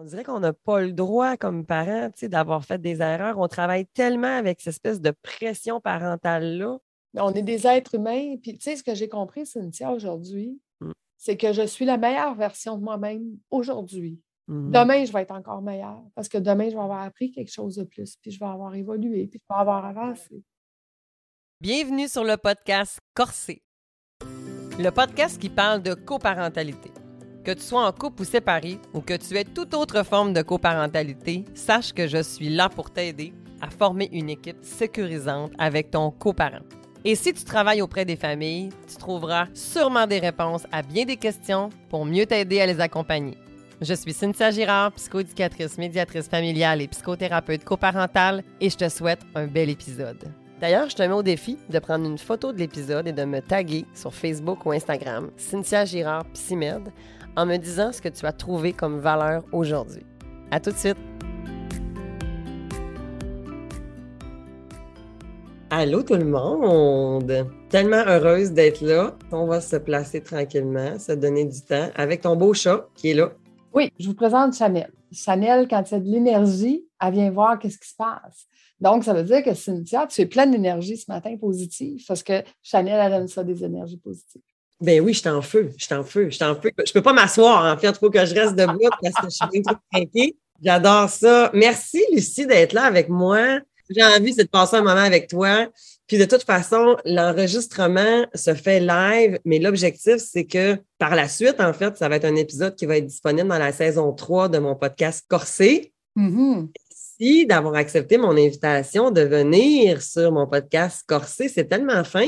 On dirait qu'on n'a pas le droit comme parents d'avoir fait des erreurs. On travaille tellement avec cette espèce de pression parentale-là. On est des êtres humains. Puis, tu sais, ce que j'ai compris, Cynthia, aujourd'hui, mm. c'est que je suis la meilleure version de moi-même aujourd'hui. Mm-hmm. Demain, je vais être encore meilleure parce que demain, je vais avoir appris quelque chose de plus, puis je vais avoir évolué, puis je vais avoir avancé. Bienvenue sur le podcast Corsé, le podcast qui parle de coparentalité. Que tu sois en couple ou séparé, ou que tu aies toute autre forme de coparentalité, sache que je suis là pour t'aider à former une équipe sécurisante avec ton coparent. Et si tu travailles auprès des familles, tu trouveras sûrement des réponses à bien des questions pour mieux t'aider à les accompagner. Je suis Cynthia Girard, psychoéducatrice, médiatrice familiale et psychothérapeute coparentale, et je te souhaite un bel épisode. D'ailleurs, je te mets au défi de prendre une photo de l'épisode et de me taguer sur Facebook ou Instagram, Cynthia Girard Psymed, en me disant ce que tu as trouvé comme valeur aujourd'hui. À tout de suite! Allô tout le monde! Tellement heureuse d'être là. On va se placer tranquillement, se donner du temps avec ton beau chat qui est là. Oui, je vous présente Chanel. Chanel, quand il y a de l'énergie, elle vient voir qu'est-ce qui se passe. Donc, ça veut dire que Cynthia, tu es pleine d'énergie ce matin positive parce que Chanel, elle aime ça, des énergies positives. Ben oui, je suis en feu, je suis en feu, je suis en feu. Je peux pas m'asseoir, en fait, il faut que je reste debout parce que je suis bien trop craquée. J'adore ça. Merci, Lucie, d'être là avec moi. J'ai envie, de passer un moment avec toi. Puis de toute façon, l'enregistrement se fait live, mais l'objectif, c'est que par la suite, en fait, ça va être un épisode qui va être disponible dans la saison 3 de mon podcast Corsé. Mm-hmm. Merci d'avoir accepté mon invitation de venir sur mon podcast Corsé. C'est tellement fin.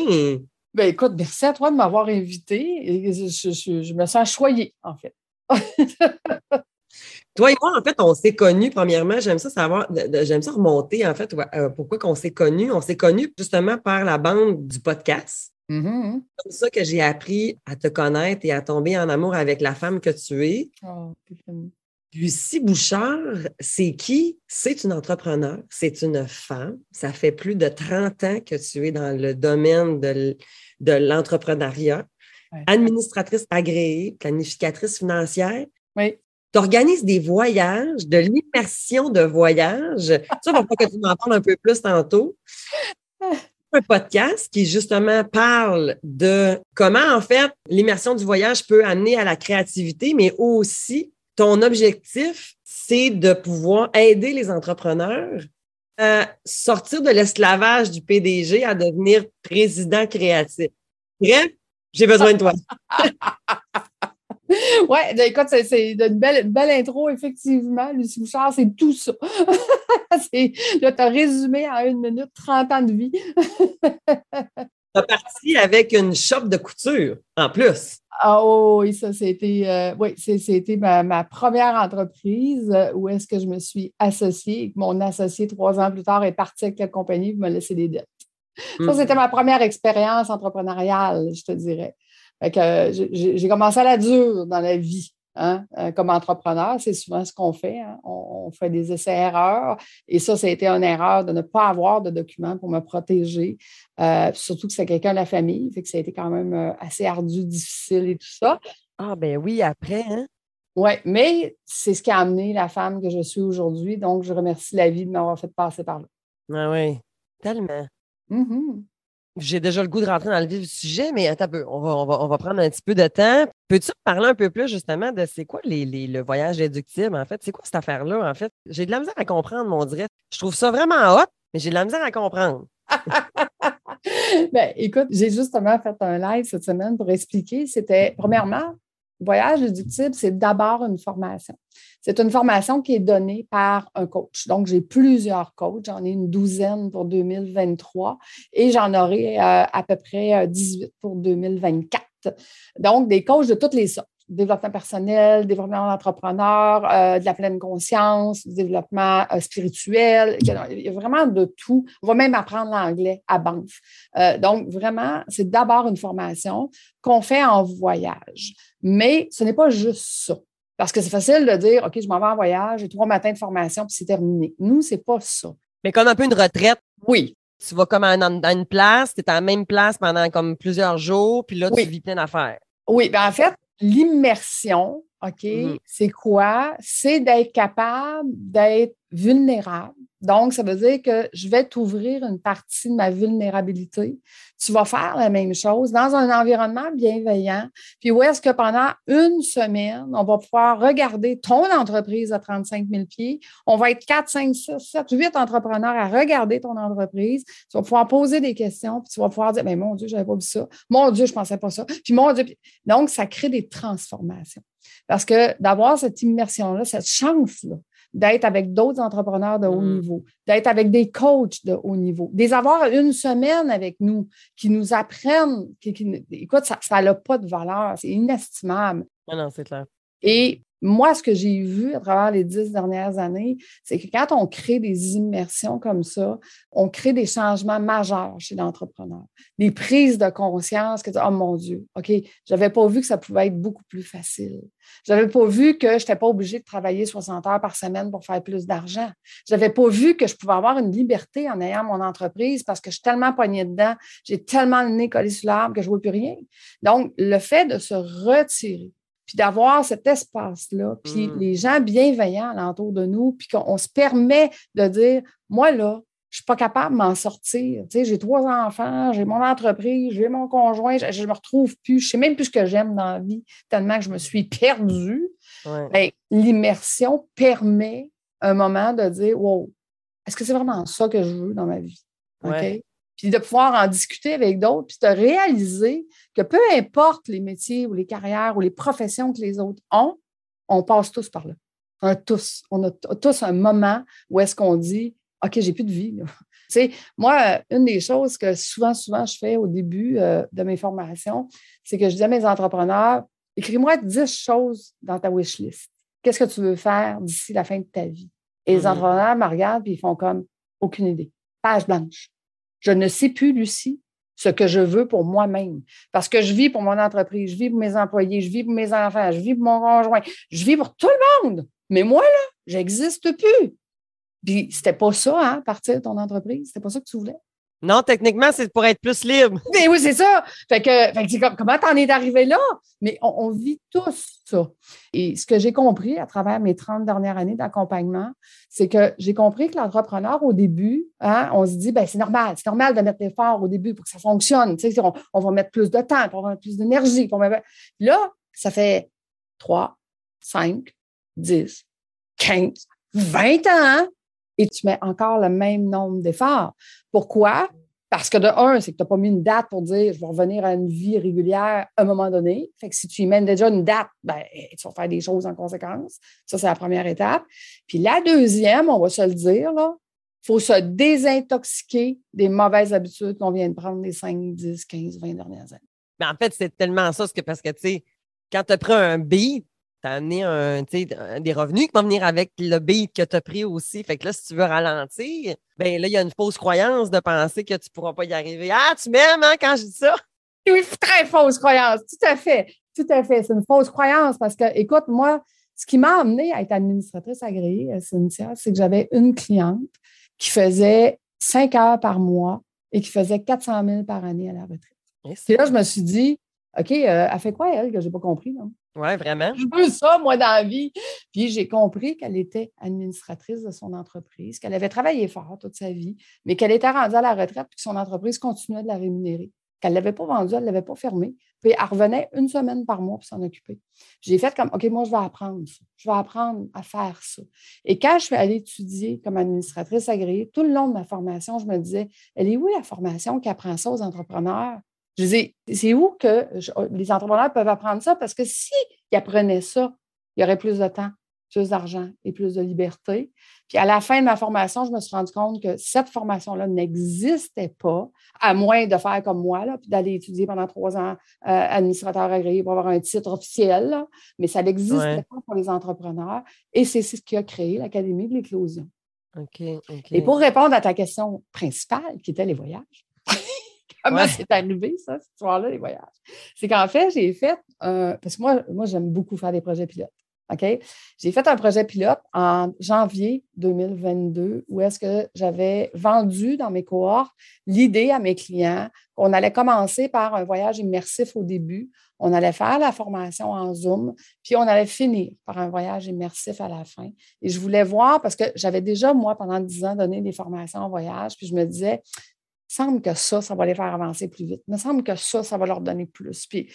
Ben, écoute, merci à toi de m'avoir invité. Je, me sens choyée, en fait. toi et moi, en fait, on s'est connus, premièrement. J'aime ça savoir, j'aime ça remonter, en fait, euh, pourquoi qu'on s'est connus. On s'est connus justement par la bande du podcast. Mm-hmm. C'est comme ça que j'ai appris à te connaître et à tomber en amour avec la femme que tu es. Oh, Lucie Bouchard, c'est qui? C'est une entrepreneur, c'est une femme. Ça fait plus de 30 ans que tu es dans le domaine de, l'entrepreneuriat. Administratrice agréée, planificatrice financière. Oui. Tu organises des voyages, de l'immersion de voyages. Ça, va que tu m'en parles un peu plus tantôt. un podcast qui justement parle de comment en fait l'immersion du voyage peut amener à la créativité, mais aussi ton objectif, c'est de pouvoir aider les entrepreneurs à sortir de l'esclavage du PDG à devenir président créatif. Bref, j'ai besoin de toi. oui, ben, écoute, c'est une belle, belle intro, effectivement. Lucie Bouchard, c'est tout ça. là, tu as résumé en une minute 30 ans de vie. tu as parti avec une shop de couture, en plus. Ah oh, oui, ça, c'était euh, oui, c'était ma, première entreprise euh, où est-ce que je me suis associée. Mon associé, trois ans plus tard, est parti avec la compagnie pour me laisser des dettes. Ça, mm. c'était ma première expérience entrepreneuriale, je te dirais. Euh, j'ai commencé à la dure dans la vie. Hein, comme entrepreneur, c'est souvent ce qu'on fait. Hein. On, fait des essais-erreurs. Et ça, ça a été une erreur de ne pas avoir de documents pour me protéger. Euh, surtout que c'est quelqu'un de la famille. Fait que ça a été quand même euh, assez ardu, difficile et tout ça. Ah, ben oui, après, hein? Oui, mais c'est ce qui a amené la femme que je suis aujourd'hui. Donc, je remercie la vie de m'avoir fait passer par là. Ah oui, tellement. Mm-hmm. J'ai déjà le goût de rentrer dans le vif du sujet, mais attends un peu, on va, on va, prendre un petit peu de temps. Peux-tu parler un peu plus justement de c'est quoi les, le voyage déductible, en fait? C'est quoi cette affaire-là, en fait? J'ai de la misère à comprendre, mon direct. Je trouve ça vraiment hot, mais j'ai de la misère à comprendre. ben, écoute, j'ai justement fait un live cette semaine pour expliquer. C'était, premièrement, voyage déductible, c'est d'abord une formation. C'est une formation qui est donnée par un coach. Donc, j'ai plusieurs coachs. J'en ai une douzaine pour 2023 et j'en aurai euh, à peu près 18 euh, pour 2024. Donc, des coachs de toutes les sortes développement personnel, développement d'entrepreneur, euh, de la pleine conscience, développement euh, spirituel. Il y a vraiment de tout. On va même apprendre l'anglais à Banff. Euh, donc, vraiment, c'est d'abord une formation qu'on fait en voyage. Mais ce n'est pas juste ça. Parce que c'est facile de dire, OK, je m'en vais en voyage, j'ai trois matins de formation, puis c'est terminé. Nous, c'est pas ça. Mais comme un peu une retraite. Oui. Tu vas comme dans une place, tu es à la même place pendant comme plusieurs jours, puis là, tu vis plein d'affaires. Oui, bien en fait, l'immersion, OK, Mhm. c'est quoi? C'est d'être capable d'être vulnérable. Donc, ça veut dire que je vais t'ouvrir une partie de ma vulnérabilité. Tu vas faire la même chose dans un environnement bienveillant. Puis où est-ce que pendant une semaine, on va pouvoir regarder ton entreprise à 35 000 pieds. On va être 4, 5, 6, 7, 8 entrepreneurs à regarder ton entreprise. Tu vas pouvoir poser des questions, puis tu vas pouvoir dire, mais mon Dieu, j'avais pas vu ça. Mon Dieu, je pensais pas ça. Puis mon Dieu. puis- Donc, ça crée des transformations. Parce que d'avoir cette immersion-là, cette chance-là, d'être avec d'autres entrepreneurs de haut Mm. niveau, d'être avec des coachs de haut niveau, des avoir une semaine avec nous qui nous apprennent, qui, qui- écoute, ça n'a pas de valeur, c'est inestimable. Ah non, c'est clair. Et moi, ce que j'ai vu à travers les dix dernières années, c'est que quand on crée des immersions comme ça, on crée des changements majeurs chez l'entrepreneur. Des prises de conscience que, oh mon Dieu, OK, j'avais pas vu que ça pouvait être beaucoup plus facile. J'avais pas vu que je n'étais pas obligée de travailler 60 heures par semaine pour faire plus d'argent. J'avais pas vu que je pouvais avoir une liberté en ayant mon entreprise parce que je suis tellement poignée dedans, j'ai tellement le nez collé sur l'arbre que je vois plus rien. Donc, le fait de se retirer, puis d'avoir cet espace-là, puis Mm. les gens bienveillants alentour de nous, puis qu'on on se permet de dire, moi, là, je suis pas capable de m'en sortir. Tu sais, j'ai trois enfants, j'ai mon entreprise, j'ai mon conjoint, je, je me retrouve plus, je sais même plus ce que j'aime dans la vie, tellement que je me suis perdue. Ouais. Ben, l'immersion permet un moment de dire, wow, est-ce que c'est vraiment ça que je veux dans ma vie? Puis de pouvoir en discuter avec d'autres, puis de réaliser que peu importe les métiers ou les carrières ou les professions que les autres ont, on passe tous par là. On a tous, on a tous un moment où est-ce qu'on dit, OK, j'ai plus de vie. là. Tu sais, moi, une des choses que souvent, souvent, je fais au début euh, de mes formations, c'est que je dis à mes entrepreneurs, écris-moi 10 choses dans ta wish list. Qu'est-ce que tu veux faire d'ici la fin de ta vie? Et les Mhm. entrepreneurs me regardent et ils font comme aucune idée. Page blanche. Je ne sais plus, Lucie, ce que je veux pour moi-même. Parce que je vis pour mon entreprise, je vis pour mes employés, je vis pour mes enfants, je vis pour mon conjoint, je vis pour tout le monde. Mais moi, là, j'existe plus. Puis c'était pas ça, hein, partir de ton entreprise. C'était pas ça que tu voulais. Non, techniquement, c'est pour être plus libre. Mais oui, c'est ça. Fait que, fait que comment t'en es arrivé là? Mais on, vit tous ça. Et ce que j'ai compris à travers mes 30 dernières années d'accompagnement, c'est que j'ai compris que l'entrepreneur, au début, hein, on se dit, ben, c'est normal, c'est normal de mettre l'effort au début pour que ça fonctionne. Tu sais, on, va mettre plus de temps, on va mettre plus d'énergie. Là, ça fait 3, 5, 10, 15, 20 ans et tu mets encore le même nombre d'efforts. Pourquoi? Parce que de un, c'est que tu n'as pas mis une date pour dire je vais revenir à une vie régulière à un moment donné. Fait que si tu y mènes déjà une date, ben, tu vas faire des choses en conséquence. Ça, c'est la première étape. Puis la deuxième, on va se le dire, il faut se désintoxiquer des mauvaises habitudes qu'on vient de prendre les 5, 10, 15, 20 dernières années. Mais en fait, c'est tellement ça, parce que, tu sais, quand tu as pris un beat, tu as amené un, des revenus qui vont venir avec le beat que tu as pris aussi. Fait que là, si tu veux ralentir, ben là, il y a une fausse croyance de penser que tu ne pourras pas y arriver. Ah, tu m'aimes, hein, quand je dis ça? Oui, très fausse croyance. Tout à fait. Tout à fait. C'est une fausse croyance parce que, écoute, moi, ce qui m'a amené à être administratrice agréée à Cynthia, c'est que j'avais une cliente qui faisait cinq heures par mois et qui faisait 400 000 par année à la retraite. Puis là, je me suis dit, OK, euh, elle fait quoi, elle, que je n'ai pas compris? Non? Ouais, vraiment. Je veux ça, moi, dans la vie. Puis j'ai compris qu'elle était administratrice de son entreprise, qu'elle avait travaillé fort toute sa vie, mais qu'elle était rendue à la retraite puis que son entreprise continuait de la rémunérer. Qu'elle ne l'avait pas vendue, elle ne l'avait pas fermée. Puis elle revenait une semaine par mois pour s'en occuper. J'ai fait comme, OK, moi, je vais apprendre ça. Je vais apprendre à faire ça. Et quand je suis allée étudier comme administratrice agréée, tout le long de ma formation, je me disais, elle est où la formation qui apprend ça aux entrepreneurs? Je disais, c'est où que je- les entrepreneurs peuvent apprendre ça? Parce que s'ils apprenaient ça, il y aurait plus de temps, plus d'argent et plus de liberté. Puis à la fin de ma formation, je me suis rendu compte que cette formation-là n'existait pas, à moins de faire comme moi, là, puis d'aller étudier pendant trois ans euh, administrateur agréé pour avoir un titre officiel. là. Mais ça n'existait Ouais. pas pour les entrepreneurs. Et c'est ce qui a créé l'Académie de l'éclosion. OK, OK. Et pour répondre à ta question principale, qui était les voyages, comment Ouais. c'est arrivé, ça, cette histoire-là, les voyages? C'est qu'en fait, j'ai fait, euh, parce que moi, moi j'aime beaucoup faire des projets pilotes. OK? J'ai fait un projet pilote en janvier 2022 où est-ce que j'avais vendu dans mes cohortes l'idée à mes clients qu'on allait commencer par un voyage immersif au début. On allait faire la formation en Zoom, puis on allait finir par un voyage immersif à la fin. Et je voulais voir, parce que j'avais déjà, moi, pendant dix ans, donné des formations en voyage, puis je me disais, semble que ça, ça va les faire avancer plus vite. Il me semble que ça, ça va leur donner plus. Puis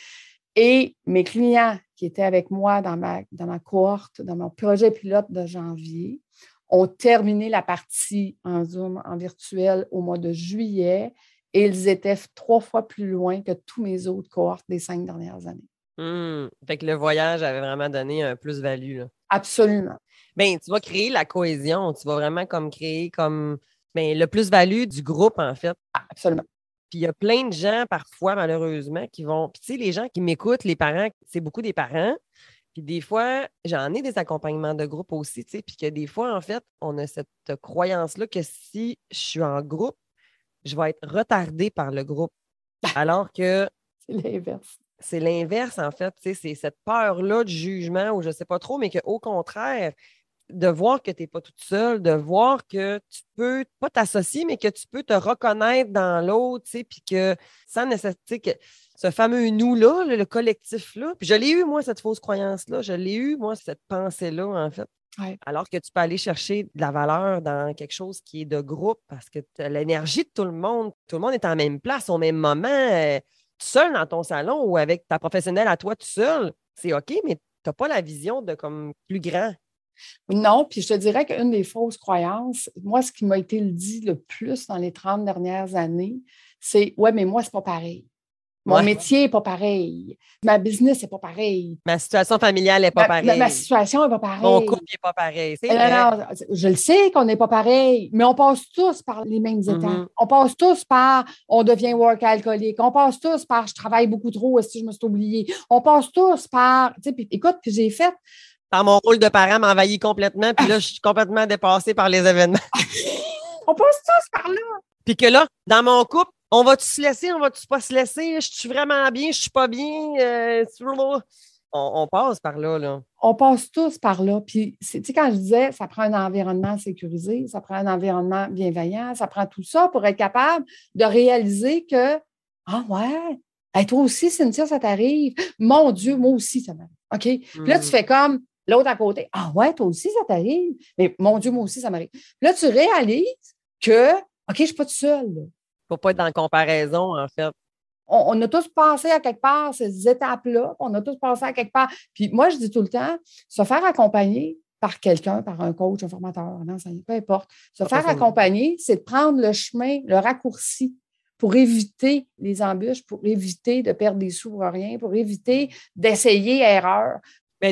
et mes clients qui étaient avec moi dans ma, dans ma cohorte, dans mon projet pilote de janvier, ont terminé la partie en Zoom, en virtuel au mois de juillet et ils étaient trois fois plus loin que tous mes autres cohortes des cinq dernières années. Mmh. Fait que le voyage avait vraiment donné un plus-value. Absolument. Bien, tu vas créer la cohésion, tu vas vraiment comme créer comme ben, le plus-value du groupe, en fait. Absolument. Puis il y a plein de gens, parfois, malheureusement, qui vont. Puis tu sais, les gens qui m'écoutent, les parents, c'est beaucoup des parents. Puis des fois, j'en ai des accompagnements de groupe aussi, tu sais, puis que des fois, en fait, on a cette croyance-là que si je suis en groupe, je vais être retardée par le groupe. Alors que. c'est l'inverse. C'est l'inverse, en fait. tu sais, C'est cette peur-là du jugement ou je ne sais pas trop, mais qu'au contraire, de voir que tu n'es pas toute seule, de voir que tu peux pas t'associer, mais que tu peux te reconnaître dans l'autre, tu sais, puis que sans nécessité que ce fameux nous-là, le, collectif-là, puis je l'ai eu, moi, cette fausse croyance-là, je l'ai eu, moi, cette pensée-là, en fait. Alors que tu peux aller chercher de la valeur dans quelque chose qui est de groupe parce que l'énergie de tout le monde. Tout le monde est en même place, au même moment, euh, tout seul dans ton salon ou avec ta professionnelle à toi tout seul. C'est OK, mais tu n'as pas la vision de comme plus grand. Non, puis je te dirais qu'une des fausses croyances, moi, ce qui m'a été dit le plus dans les 30 dernières années, c'est Ouais, mais moi, c'est pas pareil. Mon métier n'est pas pareil. Ma business n'est pas pareil. Ma situation familiale n'est pas pareille. Ma, situation n'est pas pareille. Mon couple n'est pas pareil. je le sais qu'on n'est pas pareil, mais on passe tous par les mêmes étapes. Mm-hmm. On passe tous par on devient work alcoolique. On passe tous par je travaille beaucoup trop, est-ce que je me suis oublié. On passe tous par. écoute, puis j'ai fait mon rôle de parent m'envahit complètement, puis là, je suis complètement dépassée par les événements. on passe tous par là. Puis que là, dans mon couple, on va-tu se laisser, on va-tu pas se laisser? Je suis vraiment bien, je suis pas bien. Euh, on, passe par là, là. On passe tous par là. Puis, tu sais, quand je disais, ça prend un environnement sécurisé, ça prend un environnement bienveillant, ça prend tout ça pour être capable de réaliser que, ah ouais, toi aussi, Cynthia, ça t'arrive. Mon Dieu, moi aussi, ça m'arrive. OK? Puis là, tu hmm. fais comme, L'autre à côté, ah ouais, toi aussi, ça t'arrive. Mais mon Dieu, moi aussi, ça m'arrive. Là, tu réalises que, OK, je ne suis pas tout seul. Il ne faut pas être dans la comparaison, en fait. On, a tous passé à quelque part ces étapes-là. On a tous passé à quelque part. Puis moi, je dis tout le temps, se faire accompagner par quelqu'un, par un coach, un formateur, un enseignant, peu importe. Se faire accompagner, c'est de prendre le chemin, le raccourci pour éviter les embûches, pour éviter de perdre des sous pour rien, pour éviter d'essayer erreur,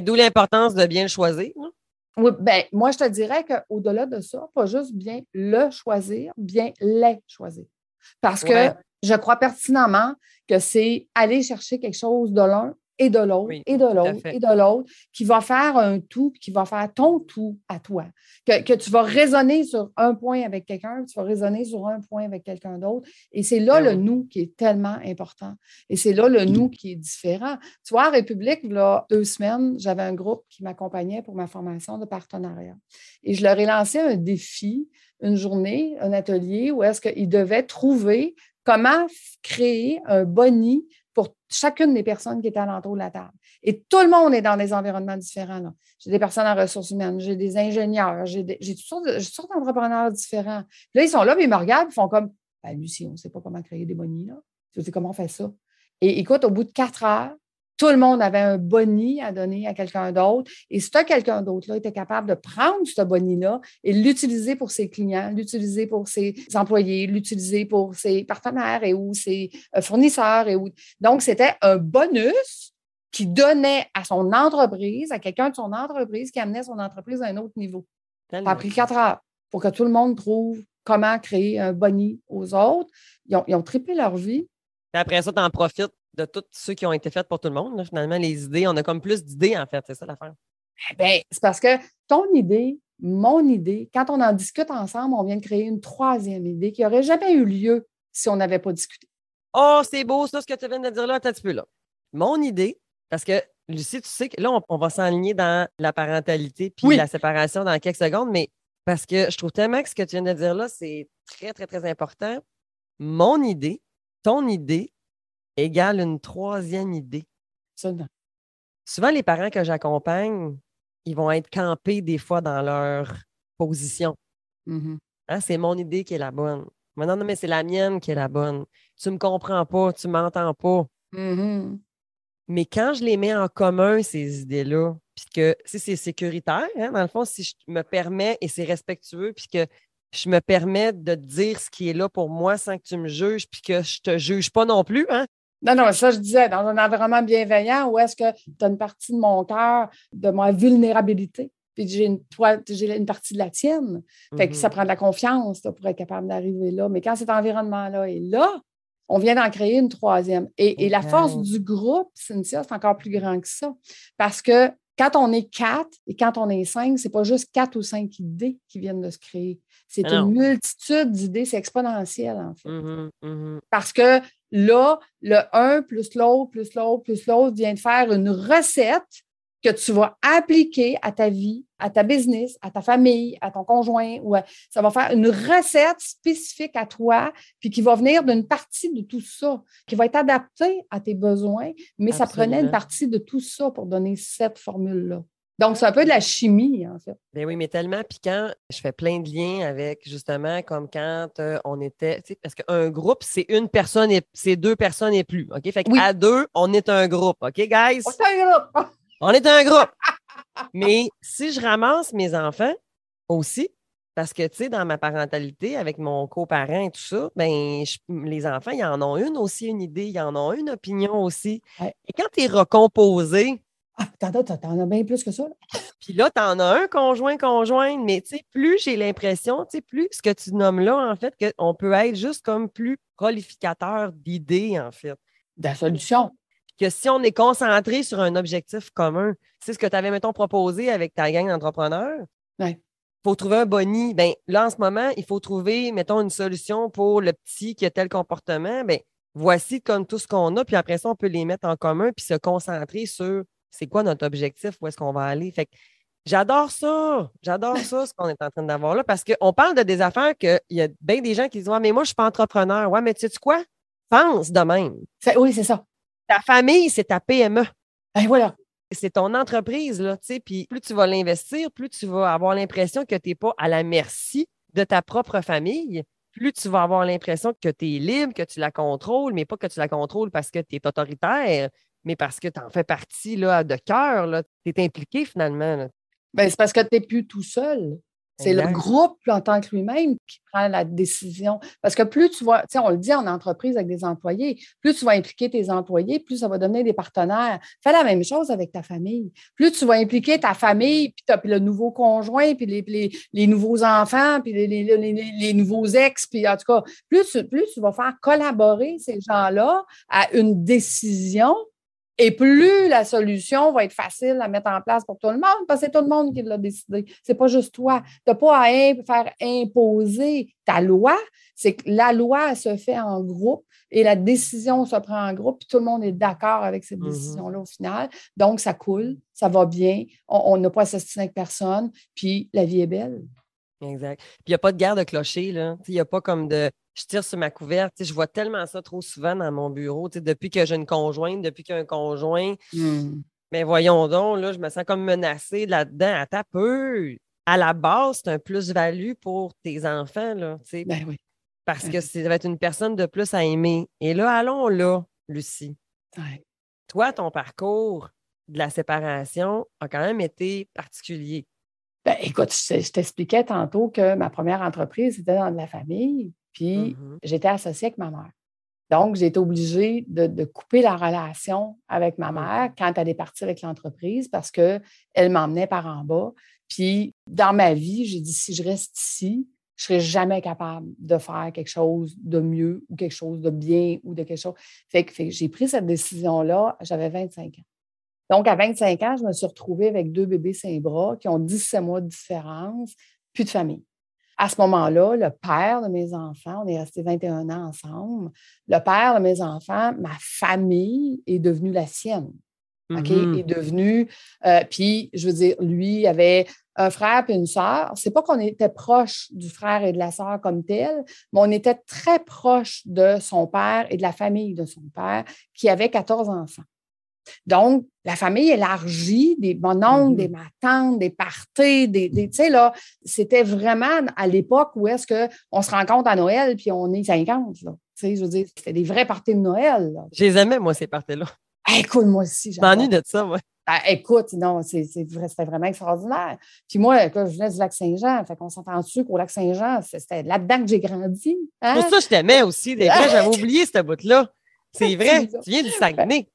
d'où l'importance de bien le choisir. Oui, ben, moi, je te dirais qu'au-delà de ça, pas juste bien le choisir, bien les choisir. Parce que je crois pertinemment que c'est aller chercher quelque chose de l'un et de l'autre, et de l'autre, et de l'autre, qui va faire un tout, qui va faire ton tout à toi. Que, tu vas raisonner sur un point avec quelqu'un, tu vas raisonner sur un point avec quelqu'un d'autre. Et c'est là ben le nous qui est tellement important. Et c'est là le nous qui est différent. Tu vois, à République, là, deux semaines, j'avais un groupe qui m'accompagnait pour ma formation de partenariat. Et je leur ai lancé un défi, une journée, un atelier où est-ce qu'ils devaient trouver comment créer un boni pour chacune des personnes qui étaient alentour de la table. Et tout le monde est dans des environnements différents. J'ai des personnes en ressources humaines, j'ai des ingénieurs, j'ai toutes sortes d'entrepreneurs différents. là, ils sont là, mais ils me regardent, ils font comme ben, Lucie, on ne sait pas comment créer des bonnies. Là. Tu sais comment on fait ça? Et écoute, au bout de quatre heures, tout le monde avait un boni à donner à quelqu'un d'autre. Et ce quelqu'un d'autre-là était capable de prendre ce boni-là et l'utiliser pour ses clients, l'utiliser pour ses employés, l'utiliser pour ses partenaires et ou ses euh, fournisseurs. Et Donc, c'était un bonus qui donnait à son entreprise, à quelqu'un de son entreprise, qui amenait son entreprise à un autre niveau. Ça a pris quatre heures pour que tout le monde trouve comment créer un boni aux autres. Ils ont, ils ont trippé leur vie. Et après ça, tu en profites de tous ceux qui ont été faits pour tout le monde. Finalement, les idées, on a comme plus d'idées, en fait. C'est ça l'affaire. Eh bien, c'est parce que ton idée, mon idée, quand on en discute ensemble, on vient de créer une troisième idée qui n'aurait jamais eu lieu si on n'avait pas discuté. Oh, c'est beau, ça, ce que tu viens de dire là, un petit peu là. Mon idée, parce que Lucie, tu sais que là, on, va s'enligner dans la parentalité puis la séparation dans quelques secondes, mais parce que je trouve tellement que ce que tu viens de dire là, c'est très, très, très important. Mon idée, ton idée, égale une troisième idée. Souvent, les parents que j'accompagne, ils vont être campés des fois dans leur position. Mm-hmm. Hein, c'est mon idée qui est la bonne. Mais non, non, mais c'est la mienne qui est la bonne. Tu ne me comprends pas, tu ne m'entends pas. Mm-hmm. Mais quand je les mets en commun, ces idées-là, puis que si c'est sécuritaire, hein, dans le fond, si je me permets et c'est respectueux, puis que je me permets de dire ce qui est là pour moi sans que tu me juges, puis que je te juge pas non plus, hein? Non, non, ça, je disais, dans un environnement bienveillant, où est-ce que tu as une partie de mon cœur, de ma vulnérabilité, puis j'ai une, j'ai une partie de la tienne. Fait que ça mm-hmm. prend de la confiance pour être capable d'arriver là. Mais quand cet environnement-là est là, on vient d'en créer une troisième. Et, la force du groupe, Cynthia, c'est encore plus grand que ça. Parce que quand on est quatre et quand on est cinq, c'est pas juste quatre ou cinq idées qui viennent de se créer. C'est une multitude d'idées, c'est exponentiel, en fait. Mm-hmm, mm-hmm. Parce que là, le un plus l'autre, plus l'autre, plus l'autre vient de faire une recette que tu vas appliquer à ta vie, à ta business, à ta famille, à ton conjoint, ou ça va faire une recette spécifique à toi, puis qui va venir d'une partie de tout ça, qui va être adaptée à tes besoins, mais ça prenait une partie de tout ça pour donner cette formule-là. Donc, c'est un peu de la chimie, en fait. Ben oui, mais tellement piquant. Je fais plein de liens avec, justement, comme quand euh, on était. Parce qu'un groupe, c'est une personne et c'est deux personnes et plus. OK? Fait qu'à deux, on est un groupe. OK, guys? On est un groupe. On est un groupe. Mais si je ramasse mes enfants aussi, parce que, tu sais, dans ma parentalité, avec mon coparent et tout ça, ben, les enfants, ils en ont une aussi, une idée, ils en ont une opinion aussi. Et quand tu es recomposé. Ah, t'en as bien plus que ça. Puis là, tu en as un conjoint, conjoint, mais tu sais, plus j'ai l'impression, tu sais, plus ce que tu nommes là, en fait, qu'on peut être juste comme plus prolificateur d'idées, en fait. De la solution que si on est concentré sur un objectif commun, c'est ce que tu avais, mettons, proposé avec ta gang d'entrepreneurs. Il faut trouver un boni. Ben, là, en ce moment, il faut trouver, mettons, une solution pour le petit qui a tel comportement. Ben, voici comme tout ce qu'on a, puis après ça, on peut les mettre en commun puis se concentrer sur c'est quoi notre objectif, où est-ce qu'on va aller? Fait j'adore ça. J'adore ça, ce qu'on est en train d'avoir là, parce qu'on parle de des affaires qu'il y a bien des gens qui disent Ouais, mais moi, je ne suis pas entrepreneur. Ouais, mais tu sais quoi? Pense de même. Oui, c'est ça. Ta famille, c'est ta PME. Ben voilà. C'est ton entreprise, là, tu sais. Puis plus tu vas l'investir, plus tu vas avoir l'impression que tu n'es pas à la merci de ta propre famille. Plus tu vas avoir l'impression que tu es libre, que tu la contrôles, mais pas que tu la contrôles parce que tu es autoritaire, mais parce que tu en fais partie là, de cœur. Tu es impliqué finalement. Ben, c'est parce que tu n'es plus tout seul. C'est le groupe en tant que lui-même qui prend la décision. Parce que plus tu vas, tu sais, on le dit en entreprise avec des employés, plus tu vas impliquer tes employés, plus ça va donner des partenaires. Fais la même chose avec ta famille. Plus tu vas impliquer ta famille, puis, le nouveau conjoint, puis les, les, nouveaux enfants, puis les, les, nouveaux ex, puis en tout cas, plus, plus tu vas faire collaborer ces gens-là à une décision et plus la solution va être facile à mettre en place pour tout le monde, parce que c'est tout le monde qui l'a décidé. C'est pas juste toi. Tu n'as pas à faire imposer ta loi. C'est que la loi se fait en groupe et la décision se prend en groupe, puis tout le monde est d'accord avec cette mm-hmm. décision-là au final. Donc, ça coule, ça va bien, on n'a pas assassiné avec personne, puis la vie est belle. Exact. Puis il n'y a pas de guerre de clocher, là. Il n'y a pas comme de je tire sur ma couverte. Je vois tellement ça trop souvent dans mon bureau. Depuis que j'ai une conjointe, depuis qu'il y a un conjoint. Hmm. Mais voyons donc, là, je me sens comme menacée là-dedans. À ta peu. À la base, c'est un plus-value pour tes enfants. Là, ben oui. Parce que ça va être une personne de plus à aimer. Et là, allons là, Lucie. Toi, ton parcours de la séparation a quand même été particulier. Ben, écoute, je t'expliquais tantôt que ma première entreprise était dans de la famille. Puis mm-hmm. j'étais associée avec ma mère. Donc, j'ai été obligée de, couper la relation avec ma mère mm-hmm. quand elle est partie avec l'entreprise parce qu'elle m'emmenait par en bas. Puis, dans ma vie, j'ai dit, si je reste ici, je ne serai jamais capable de faire quelque chose de mieux ou quelque chose de bien ou de quelque chose. Fait que, j'ai pris cette décision-là, j'avais 25 ans. Donc, à 25 ans, je me suis retrouvée avec deux bébés saint bras qui ont 17 mois de différence, puis de famille. À ce moment-là, le père de mes enfants, on est resté 21 ans ensemble, le père de mes enfants, ma famille est devenue la sienne. OK, Mhm. est devenu. euh, puis, je veux dire, lui avait un frère et une sœur. C'est pas qu'on était proche du frère et de la sœur comme tel, mais on était très proche de son père et de la famille de son père, qui avait 14 enfants. Donc, la famille élargie, des mononcles, Mhm. des matantes, des parties, des, des- tu sais, là, c'était vraiment à l'époque où est-ce qu'on se rencontre à Noël puis on est 50, là. Tu sais, je veux dire, c'était des vrais parties de Noël, là. Je les aimais, moi, ces parties-là. Ah, écoute, moi aussi, Je m'ennuie de ça, moi. Ah, écoute, non, vrai, c'était vraiment extraordinaire. Puis moi, quand je venais du lac Saint-Jean, fait qu'on s'entend dessus qu'au lac Saint-Jean, c'est- c'était là-dedans que j'ai grandi. hein? Pour ça, je t'aimais aussi. Des fois, j'avais oublié cette bout-là. C'est vrai. Tu viens du Saguenay.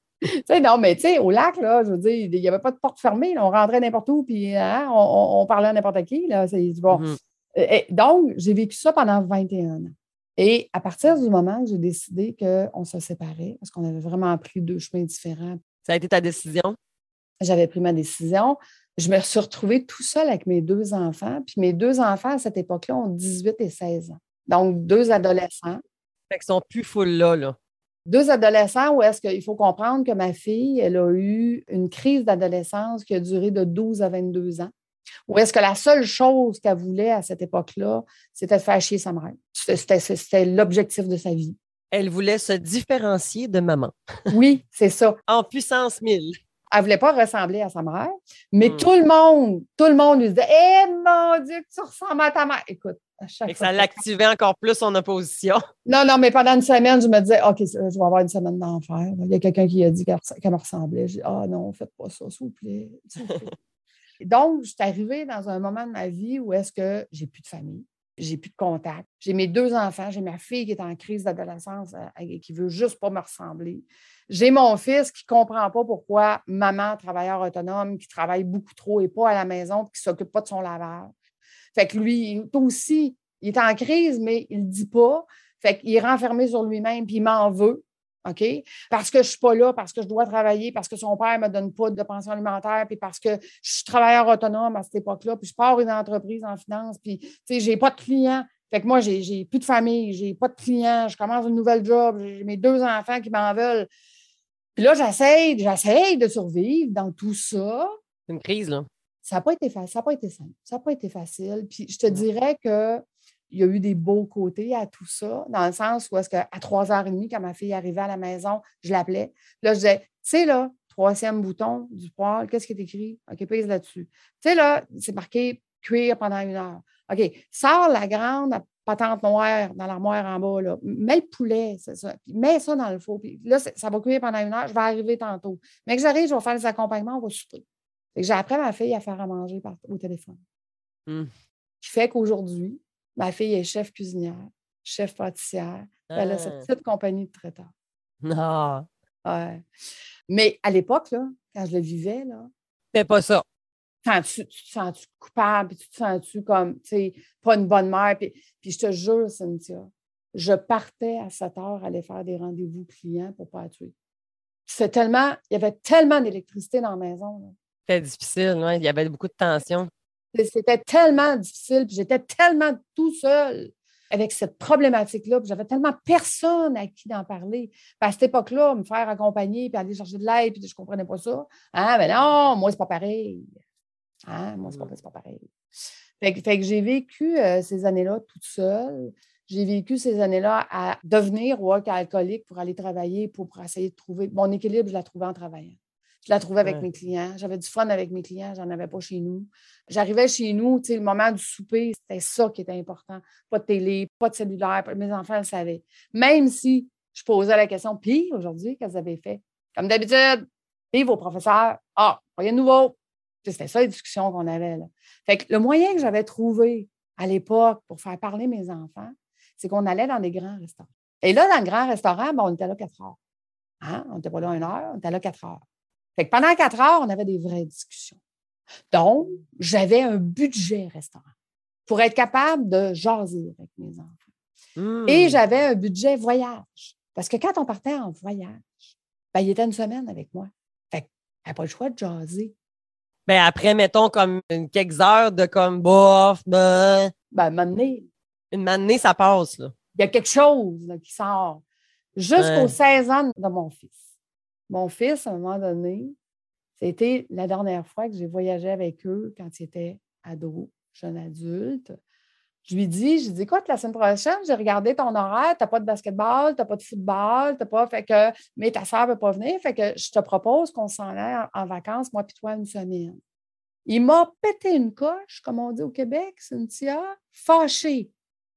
Non, mais tu sais, au lac, là, je veux dire, il n'y avait pas de porte fermée. là. on rentrait n'importe où, puis hein, on, parlait à n'importe qui. Là, bon. Mhm. Et donc, j'ai vécu ça pendant 21 ans. Et à partir du moment où j'ai décidé qu'on se séparait, parce qu'on avait vraiment pris deux chemins différents, Ça a été ta décision? j'avais pris ma décision. Je me suis retrouvée tout seul avec mes deux enfants. Puis mes deux enfants, à cette époque-là, ont 18 et 16 ans. Donc, deux adolescents. Fait qu'ils sont plus full là, là. Deux adolescents où est-ce qu'il faut comprendre que ma fille, elle a eu une crise d'adolescence qui a duré de 12 à 22 ans. Où est-ce que la seule chose qu'elle voulait à cette époque-là, c'était de faire chier sa mère. C'était- l'objectif de sa vie. Elle voulait se différencier de maman. Oui, c'est ça. En puissance 1000. Elle ne voulait pas ressembler à sa mère, mais Hmm. tout le monde, tout le monde lui disait Eh mon Dieu, que tu ressembles à ta mère. Écoute, à chaque fois ça l'activait encore plus son opposition. Non, non, mais pendant une semaine, je me disais OK, je vais avoir une semaine d'enfer. Il y a quelqu'un qui a dit qu'elle me ressemblait. J'ai dit Ah non, faites pas ça, s'il vous plaît. Donc, je suis arrivée dans un moment de ma vie où est-ce que j'ai plus de famille, j'ai plus de contact. J'ai mes deux enfants, j'ai ma fille qui est en crise d'adolescence euh, et qui veut juste pas me ressembler. J'ai mon fils qui comprend pas pourquoi maman, travailleur autonome, qui travaille beaucoup trop et pas à la maison, qui s'occupe pas de son lavage. Fait que lui, est aussi, il est en crise, mais il le dit pas. Fait qu'il est renfermé sur lui-même, puis il m'en veut. OK? Parce que je suis pas là, parce que je dois travailler, parce que son père me donne pas de pension alimentaire, puis parce que je suis travailleur autonome à cette époque-là, puis je pars une entreprise en finance, puis, tu sais, j'ai pas de clients. Fait que moi, j'ai plus de famille, j'ai pas de clients, je commence une nouvelle job, j'ai mes deux enfants qui m'en veulent. Puis là, j'essaye, j'essaye de survivre dans tout ça. C'est une crise, là. Ça n'a pas été facile, ça n'a pas été simple, ça n'a pas été facile. Puis je te dirais que il y a eu des beaux côtés à tout ça, dans le sens où est-ce qu'à 3h30, quand ma fille arrivait à la maison, je l'appelais. Là, je disais, tu sais, là, troisième bouton du poil, qu'est-ce qui est écrit? OK, pèse là-dessus. Tu sais, là, c'est marqué cuire pendant une heure. OK, sors la grande patente noire dans l'armoire en bas, là. Mets le poulet, c'est ça. Puis mets ça dans le four. Puis là, ça va cuire pendant une heure. Je vais arriver tantôt. Mais que j'arrive, je vais faire les accompagnements, on va souper. J'ai appris ma fille à faire à manger par, au téléphone. Hmm. Qui fait qu'aujourd'hui, ma fille est chef cuisinière, chef pâtissière. Elle a sa Ah. petite compagnie de traiteurs. Non. Ouais. Mais à l'époque, quand je le vivais, là, Fais pas ça. sens-tu- tu te sens-tu coupable, puis tu te sens-tu comme, tu sais, pas une bonne mère. Puis, puis je te jure, Cynthia, je partais à 7 heures aller faire des rendez-vous clients pour pas tuer. C'était tellement, il y avait tellement d'électricité dans la maison. C'était difficile. Il y avait beaucoup de tension. Et C'était tellement difficile, puis j'étais tellement tout seul avec cette problématique-là, puis j'avais tellement personne à qui d'en parler. À cette époque-là, me faire accompagner, puis aller chercher de l'aide, puis je ne comprenais pas ça. Ah, mais non, moi, c'est pas pareil. Ah, moi, c'est pas, pas pareil. Fait que, j'ai vécu euh, ces années-là toute seule. J'ai vécu ces années-là à devenir work alcoolique pour aller travailler, pour, pour essayer de trouver. Mon équilibre, je l'ai trouvé en travaillant. Je la trouvais avec Ouais. mes clients. J'avais du fun avec mes clients, j'en avais pas chez nous. J'arrivais chez nous, tu sais, le moment du souper, c'était ça qui était important. Pas de télé, pas de cellulaire. Mes enfants le savaient. Même si je posais la question, puis aujourd'hui, qu'est-ce que vous avez fait? Comme d'habitude, et vos professeurs, ah, rien de nouveau. C'était ça les discussions qu'on avait. Là. Fait que le moyen que j'avais trouvé à l'époque pour faire parler mes enfants, c'est qu'on allait dans des grands restaurants. Et là, dans le grand restaurant, ben, on était là quatre heures. Hein? On n'était pas là une heure, on était là quatre heures. Fait que pendant quatre heures, on avait des vraies discussions. Donc, j'avais un budget restaurant pour être capable de jaser avec mes enfants. Hmm. Et j'avais un budget voyage. Parce que quand on partait en voyage, ben, il était une semaine avec moi. Fait n'avait pas le choix de jaser. Ben après, mettons comme une quelques heures de comme bof, ben, Ben, donné, une matinée, ça passe, là. il y a quelque chose là, qui sort jusqu'aux Ouais. 16 ans de mon fils. Mon fils, à un moment donné, C'était la dernière fois que j'ai voyagé avec eux quand ils étaient ados, jeunes adultes. Je lui dis, je dis, écoute, la semaine prochaine, j'ai regardé ton horaire, tu n'as pas de basketball, tu n'as pas de football, tu pas, fait que, mais ta soeur ne peut pas venir, fait que je te propose qu'on s'en aille en, vacances, moi puis toi, une semaine. Il m'a pété une coche, comme on dit au Québec, Cynthia, fâché.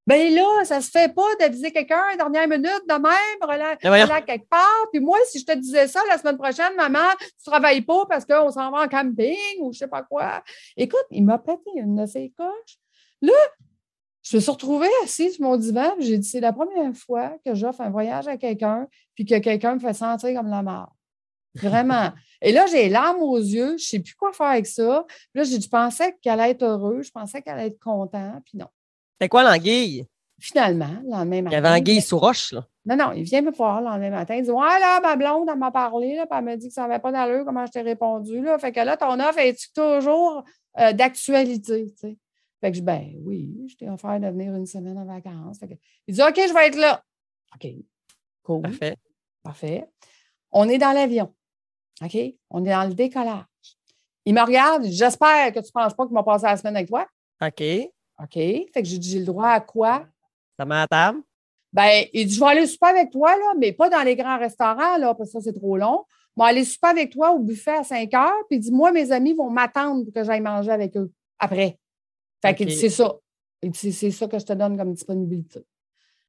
Ben là, ça se fait pas d'aviser quelqu'un à dernière minute de même, relâche ah, quelque part. Puis moi, si je te disais ça la semaine prochaine, maman, tu travailles pas parce qu'on s'en va en camping ou je sais pas quoi. Écoute, il m'a pété une de ses coches. Là, je me suis retrouvée assise sur mon divan, j'ai dit, c'est la première fois que j'offre un voyage à quelqu'un, puis que quelqu'un me fait sentir comme la mort. Vraiment. Et là, j'ai les larmes aux yeux, je ne sais plus quoi faire avec ça. là, je pensais qu'elle allait être heureux, je pensais qu'elle allait être content, puis non. C'est quoi l'anguille? Finalement, le lendemain matin. Il y avait anguille sous roche, là. Non, non, il vient me voir le lendemain matin. Il dit Ouais, là, ma blonde, elle m'a parlé, là, puis elle m'a dit que ça n'avait pas d'allure, comment je t'ai répondu. Là. Fait que là, ton offre est toujours euh, d'actualité? Tu sais? Fait que je ben oui, je t'ai offert de venir une semaine en vacances. il dit OK, je vais être là. OK, cool. Parfait. Parfait. On est dans l'avion. OK? On est dans le décollage. Il me regarde, j'espère que tu ne penses pas qu'il m'a passé la semaine avec toi. OK. OK? Fait que j'ai dit, j'ai le droit à quoi? Ça met à table? Ben, il dit, je vais aller souper avec toi, là, mais pas dans les grands restaurants, là, parce que ça, c'est trop long. Je vais aller souper avec toi au buffet à 5 heures, puis il dit, moi, mes amis vont m'attendre pour que j'aille manger avec eux après. Fait qu'il dit, c'est ça. c'est ça que je te donne comme disponibilité.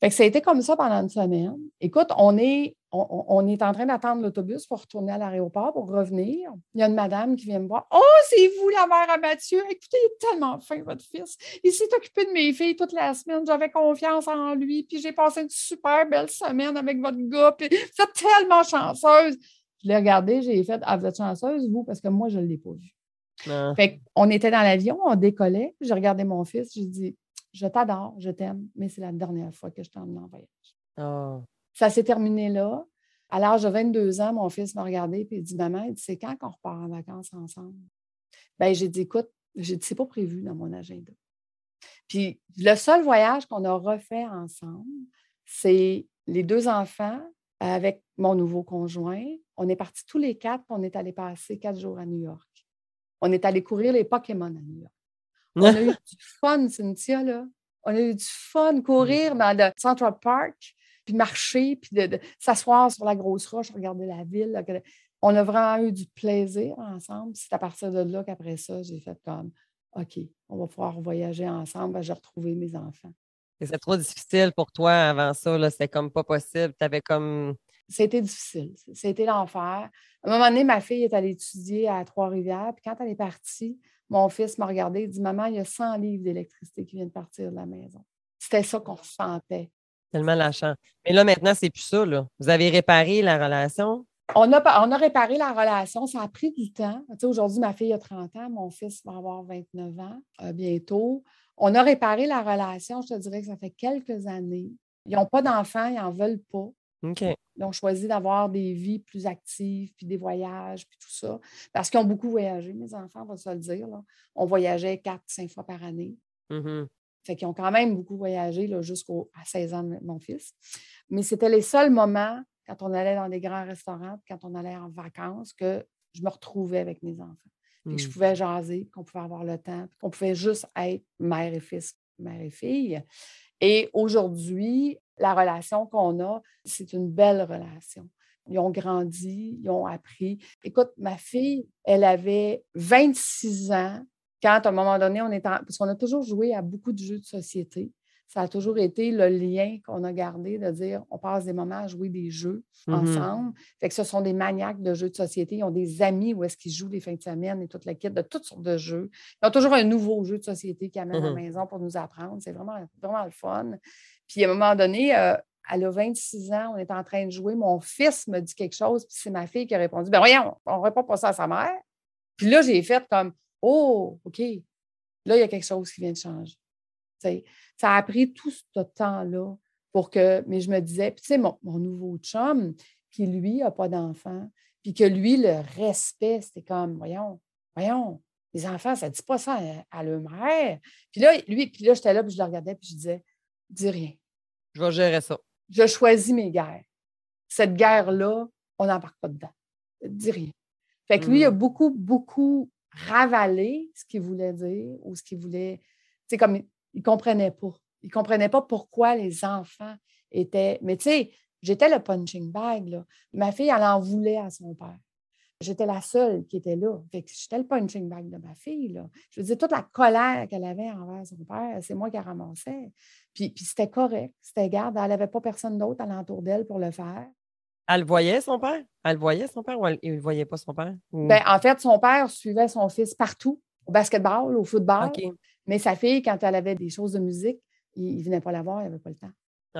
Fait que ça a été comme ça pendant une semaine. Écoute, on est, on, est en train d'attendre l'autobus pour retourner à l'aéroport, pour revenir. Il y a une madame qui vient me voir. Oh, c'est vous la mère à Mathieu. Écoutez, il est tellement fin, votre fils. Il s'est occupé de mes filles toute la semaine. J'avais confiance en lui. Puis j'ai passé une super belle semaine avec votre gars. Puis vous êtes tellement chanceuse. Je l'ai regardé, j'ai fait Ah, vous êtes chanceuse, vous, parce que moi, je ne l'ai pas vu. Fait on était dans l'avion, on décollait. J'ai regardé mon fils, j'ai dit Je t'adore, je t'aime, mais c'est la dernière fois que je t'emmène en voyage. Oh. Ça s'est terminé là. À l'âge de 22 ans, mon fils m'a regardé et il dit Maman, c'est quand qu'on repart en vacances ensemble? Ben, j'ai dit Écoute, j'ai dit, c'est pas prévu dans mon agenda. Puis le seul voyage qu'on a refait ensemble, c'est les deux enfants avec mon nouveau conjoint. On est partis tous les quatre, on est allé passer quatre jours à New York. On est allé courir les Pokémon à New York. On a eu du fun, Cynthia, là. On a eu du fun courir dans le Central Park, puis marcher, puis de, s'asseoir sur la grosse roche, regarder la ville. On a vraiment eu du plaisir ensemble. C'est à partir de là qu'après ça, j'ai fait comme OK, on va pouvoir voyager ensemble. J'ai retrouvé mes enfants. C'est trop difficile pour toi avant ça. C'était comme pas possible. Tu avais comme c'était difficile. C'était l'enfer. À un moment donné, ma fille est allée étudier à Trois-Rivières. Puis quand elle est partie, mon fils m'a regardé et dit Maman, il y a 100 livres d'électricité qui viennent de partir de la maison. C'était ça qu'on ressentait. Tellement lâchant. Mais là, maintenant, c'est plus ça. Là. Vous avez réparé la relation? On a, on a réparé la relation. Ça a pris du temps. Tu sais, Aujourd'hui, ma fille a 30 ans. Mon fils va avoir 29 ans euh, bientôt. On a réparé la relation. Je te dirais que ça fait quelques années. Ils n'ont pas d'enfants, ils n'en veulent pas. Ils ont choisi d'avoir des vies plus actives, puis des voyages, puis tout ça. Parce qu'ils ont beaucoup voyagé, mes enfants, on va se le dire. On voyageait quatre, cinq fois par année. Mmh fait qu'ils ont quand même beaucoup voyagé jusqu'à 16 ans de mon fils. Mais c'était les seuls moments, quand on allait dans des grands restaurants, quand on allait en vacances, que je me retrouvais avec mes enfants. que je mmh. pouvais jaser, qu'on pouvait avoir le temps, qu'on pouvait juste être mère et fils, mère et fille. Et aujourd'hui, la relation qu'on a, c'est une belle relation. Ils ont grandi, ils ont appris. Écoute, ma fille, elle avait 26 ans quand, à un moment donné, on est en... Parce qu'on a toujours joué à beaucoup de jeux de société ça a toujours été le lien qu'on a gardé de dire on passe des moments à jouer des jeux mmh ensemble. Fait que ce sont des maniaques de jeux de société. Ils ont des amis où est-ce qu'ils jouent les fins de semaine et toute la kit de toutes sortes de jeux. Ils ont toujours un nouveau jeu de société qui amène à la mmh maison pour nous apprendre. C'est vraiment, vraiment le fun. Puis à un moment donné, euh, elle a 26 ans, on est en train de jouer. Mon fils me dit quelque chose, puis c'est ma fille qui a répondu Ben voyons, on ne répond pas ça à sa mère. Puis là, j'ai fait comme Oh, OK. Là, il y a quelque chose qui vient de changer. Ça a pris tout ce temps-là pour que, mais je me disais, puis tu sais, mon, nouveau chum, qui lui n'a pas d'enfant, puis que lui, le respect, c'était comme, voyons, voyons, les enfants, ça ne dit pas ça à, leur mère. Puis là, lui, puis là, j'étais là, puis je le regardais, puis je disais, dis rien. Je vais gérer ça. Je choisis mes guerres. Cette guerre-là, on n'embarque pas dedans. Dis rien. Fait que lui, il a Mm. beaucoup, beaucoup ravalé ce qu'il voulait dire ou ce qu'il voulait. Tu sais, comme il ne comprenait pas. Il ne comprenait pas pourquoi les enfants étaient. Mais tu sais, j'étais le punching bag. Là. Ma fille, elle en voulait à son père. J'étais la seule qui était là. Fait que j'étais le punching bag de ma fille. Là. Je veux dire, toute la colère qu'elle avait envers son père, c'est moi qui la ramassais. Puis, puis c'était correct. C'était garde. Elle n'avait pas personne d'autre alentour d'elle pour le faire. Elle le voyait, son père? Elle le voyait, son père, ou elle ne voyait pas son père? Ou- Ben, en fait, son père suivait son fils partout, au basketball, au football. Mais sa fille, quand elle avait des choses de musique, il ne venait pas la voir, il n'avait pas le temps.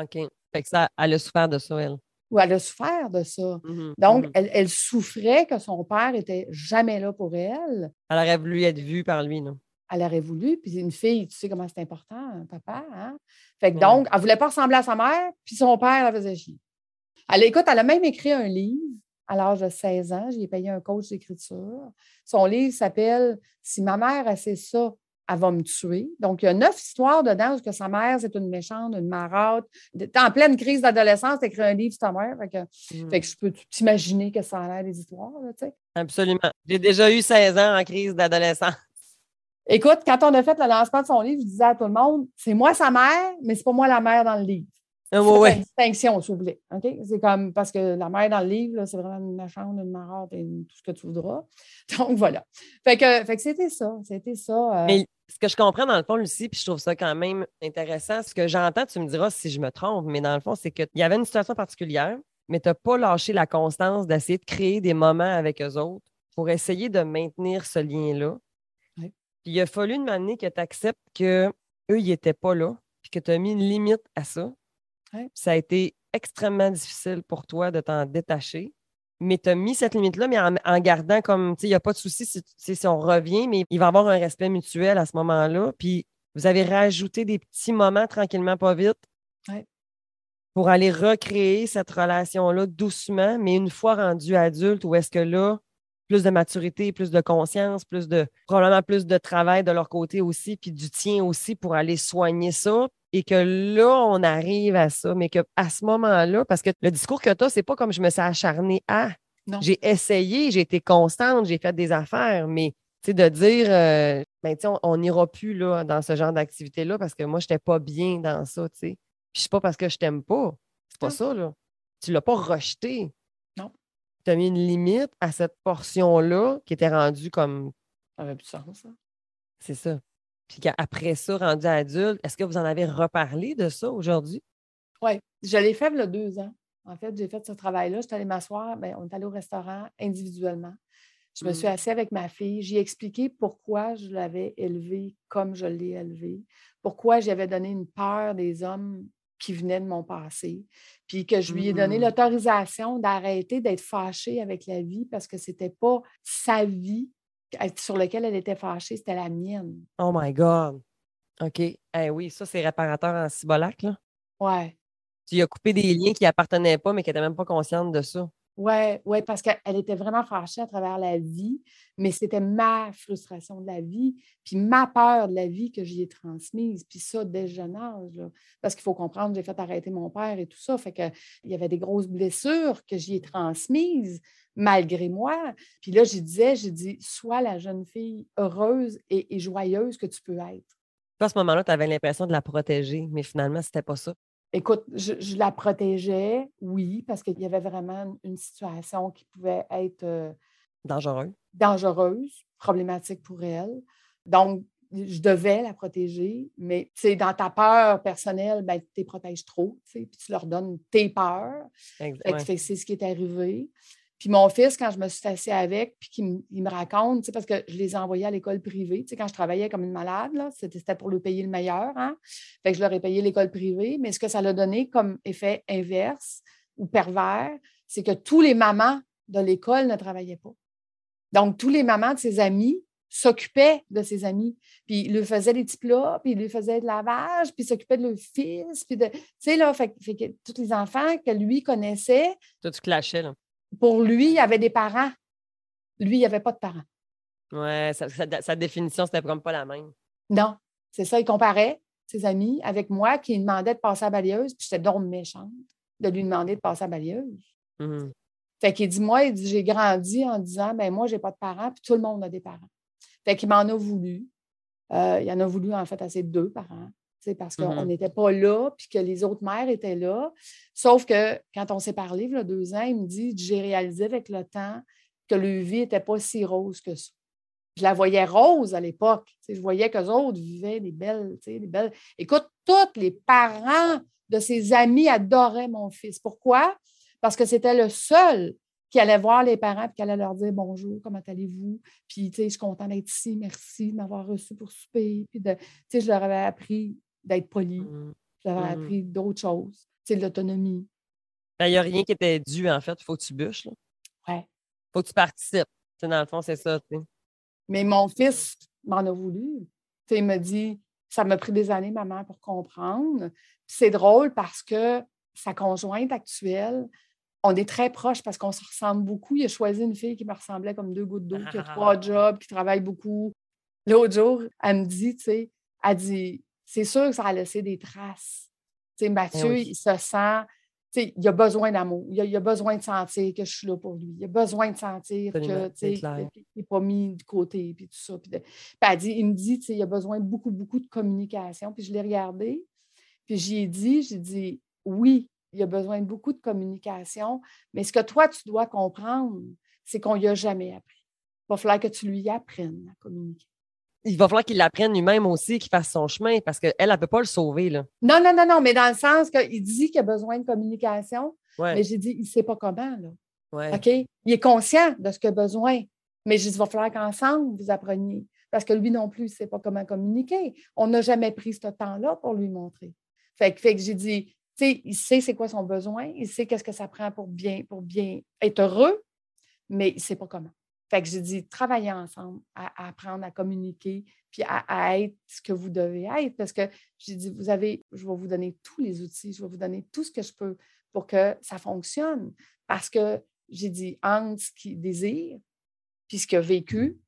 OK. Fait que ça, elle a souffert de ça, elle. Ou elle a souffert de ça. Mhm, Donc, mhm. elle, elle souffrait que son père était jamais là pour elle. Elle aurait voulu être vue par lui, non? Elle aurait voulu. Puis une fille, tu sais comment c'est important, un papa. Hein? Fait que Ouais. donc, elle ne voulait pas ressembler à sa mère, puis son père la faisait chier. Elle, écoute, elle a même écrit un livre à l'âge de 16 ans. J'ai payé un coach d'écriture. Son livre s'appelle Si ma mère a fait ça, elle va me tuer. Donc, il y a neuf histoires dedans où que sa mère, c'est une méchante, une marotte. T'es en pleine crise d'adolescence, tu écrit un livre sur ta mère. Fait que, fait que je peux t'imaginer que ça a l'air des histoires, là, tu sais. Absolument. J'ai déjà eu 16 ans en crise d'adolescence. Écoute, quand on a fait le lancement de son livre, je disais à tout le monde, c'est moi sa mère, mais c'est pas moi la mère dans le livre. Ah, ouais, distinction, s'il vous plaît. C'est comme parce que la mère dans le livre, c'est vraiment une méchante, une marotte et tout ce que tu voudras. Donc voilà. Fait que, fait que c'était ça. C'était ça. euh, Mais ce que je comprends dans le fond, Lucie, puis je trouve ça quand même intéressant, ce que j'entends, tu me diras si je me trompe, mais dans le fond, c'est qu'il y avait une situation particulière, mais tu n'as pas lâché la constance d'essayer de créer des moments avec eux autres pour essayer de maintenir ce lien-là. Oui. Puis il a fallu une année que tu acceptes qu'eux, ils n'étaient pas là, puis que tu as mis une limite à ça. Ça a été extrêmement difficile pour toi de t'en détacher. Mais tu as mis cette limite-là, mais en, en gardant comme, tu sais, il n'y a pas de souci si, on revient, mais il va y avoir un respect mutuel à ce moment-là. Puis vous avez rajouté des petits moments tranquillement, pas vite, Ouais. pour aller recréer cette relation-là doucement, mais une fois rendu adulte, où est-ce que là, plus de maturité, plus de conscience, plus de probablement plus de travail de leur côté aussi, puis du tien aussi pour aller soigner ça. Et que là, on arrive à ça, mais qu'à ce moment-là, parce que le discours que tu as, c'est pas comme je me suis acharnée à. Non. J'ai essayé, j'ai été constante, j'ai fait des affaires, mais tu sais, de dire, euh, ben, on- n'ira plus là, dans ce genre d'activité-là parce que moi, je n'étais pas bien dans ça, tu sais. Puis c'est pas parce que je t'aime pas. C'est pas Non. ça, là. Tu l'as pas rejeté. Tu as mis une limite à cette portion-là qui était rendue comme. Ça avait plus de sens, ça. C'est ça. Puis qu'après ça, rendu adulte, est-ce que vous en avez reparlé de ça aujourd'hui? Oui. Je l'ai fait il y a deux ans. En fait, j'ai fait ce travail-là. Je suis allée m'asseoir. ben, on est allé au restaurant individuellement. Je me Mm. suis assise avec ma fille. J'ai expliqué pourquoi je l'avais élevée comme je l'ai élevée, pourquoi j'avais donné une peur des hommes qui venaient de mon passé, puis que je lui ai donné l'autorisation d'arrêter d'être fâchée avec la vie parce que c'était pas sa vie sur laquelle elle était fâchée, c'était la mienne. Oh my God. OK. Eh oui, ça, c'est réparateur en cibolac, là. Ouais. Tu as coupé des liens qui appartenaient pas, mais qui n'étaient même pas consciente de ça. Oui, ouais, parce qu'elle était vraiment fâchée à travers la vie, mais c'était ma frustration de la vie, puis ma peur de la vie que j'y ai transmise, puis ça dès le jeune âge. Parce qu'il faut comprendre, j'ai fait arrêter mon père et tout ça, fait qu'il y avait des grosses blessures que j'y ai transmises malgré moi. Puis là, je disais, j'ai dit, sois la jeune fille heureuse et, et joyeuse que tu peux être. À ce moment-là, tu avais l'impression de la protéger, mais finalement, c'était pas ça? Écoute, je, je la protégeais, oui, parce qu'il y avait vraiment une situation qui pouvait être... euh, Dangereux. dangereuse, problématique pour elle. Donc, je devais la protéger, mais tu sais, dans ta peur personnelle, ben, tu les protèges trop, tu sais, puis tu leur donnes tes peurs. C'est ce qui est arrivé. Puis mon fils, quand je me suis assise avec, puis qu'il me- raconte, parce que je les ai envoyés à l'école privée, quand je travaillais comme une malade, c'était pour le payer le meilleur, hein? Fait que je leur ai payé l'école privée, mais ce que ça l'a donné comme effet inverse ou pervers, c'est que tous les mamans de l'école ne travaillaient pas. Donc, tous les mamans de ses amis s'occupaient de ses amis. Puis, ils lui faisaient des petits plats, puis ils lui faisaient de lavage, puis s'occupaient de leur fils. Puis, de, tu sais, là, fait, que- tous les enfants que lui connaissait, Toi, tu clashais, là. Pour lui, il avait des parents. Lui, il n'y avait pas de parents. Ouais, sa, sa- sa définition, c'était comme pas la même. Non, c'est ça. Il comparait ses amis avec moi qui lui demandait de passer à la balayeuse, puis j'étais donc méchante de lui demander de passer à la balayeuse. Mhm. Fait qu'il dit, moi, il dit, j'ai grandi en disant, ben moi, j'ai pas de parents, puis tout le monde a des parents. Fait qu'il m'en a voulu. Euh, il en a voulu, en fait, à ses deux parents, parce qu'on Mhm. n'était pas là, puis que les autres mères étaient là. Sauf que quand on s'est parlé, il y a deux ans, il me dit, j'ai réalisé avec le temps que leur vie n'était pas si rose que ça. Je la voyais rose à l'époque. Je voyais qu'eux autres vivaient des belles, des belles. Écoute, tous les parents de ses amis adoraient mon fils. Pourquoi? Parce que c'était le seul qui allait voir les parents et qui allait leur dire bonjour, comment allez-vous? Puis, tu sais, je suis content d'être ici, merci de m'avoir reçu pour souper. Puis, de, tu sais, je leur avais appris d'être poli. Mhm. Je leur avais Mhm. appris d'autres choses, sais, l'autonomie. Ben, Il n'y a rien qui était dû, en fait. Il faut que tu bûches. Il Ouais. faut que tu participes. Dans le fond, c'est ça. Mais mon fils m'en a voulu. Il me dit, ça m'a pris des années, maman, pour comprendre. C'est drôle parce que sa conjointe actuelle, on est très proches parce qu'on se ressemble beaucoup. Il a choisi une fille qui me ressemblait comme deux gouttes d'eau, qui a trois jobs, qui travaille beaucoup. L'autre jour, elle me dit, tu sais, elle dit, c'est sûr que ça a laissé des traces. Sais, Mathieu, oui. il se sent, il a besoin d'amour. Il a, il a besoin de sentir que je suis là pour lui. Il a besoin de sentir que, qu'il n'est pas mis de côté, puis tout ça. Puis, de- puis elle dit, il me dit, il a besoin de beaucoup, beaucoup de communication. Puis je l'ai regardé, puis j'y ai dit, j'ai dit, oui, il a besoin de beaucoup de communication, mais ce que toi, tu dois comprendre, c'est qu'on n'y a jamais appris. Il va falloir que tu lui apprennes à communiquer. Il va falloir qu'il l'apprenne lui-même aussi, qu'il fasse son chemin, parce qu'elle, elle ne peut pas le sauver. Là. Non, non, non, non, mais dans le sens qu'il dit qu'il a besoin de communication, Ouais, mais j'ai dit, il ne sait pas comment, là. ouais. OK? Il est conscient de ce qu'il a besoin, mais j'ai dit, il va falloir qu'ensemble, vous appreniez. Parce que lui non plus, il ne sait pas comment communiquer. On n'a jamais pris ce temps-là pour lui montrer. Fait, que- fait que j'ai dit, tu sais, il sait c'est quoi son besoin, il sait qu'est-ce que ça prend pour bien, pour bien être heureux, mais il ne sait pas comment. Fait que j'ai dit, travaillez ensemble à, à apprendre à communiquer, puis à, à être ce que vous devez être. Parce que j'ai dit, vous avez, je vais vous donner tous les outils, je vais vous donner tout ce que je peux pour que ça fonctionne. Parce que j'ai dit, entre ce qu'il désire, puis ce qu'il a vécu,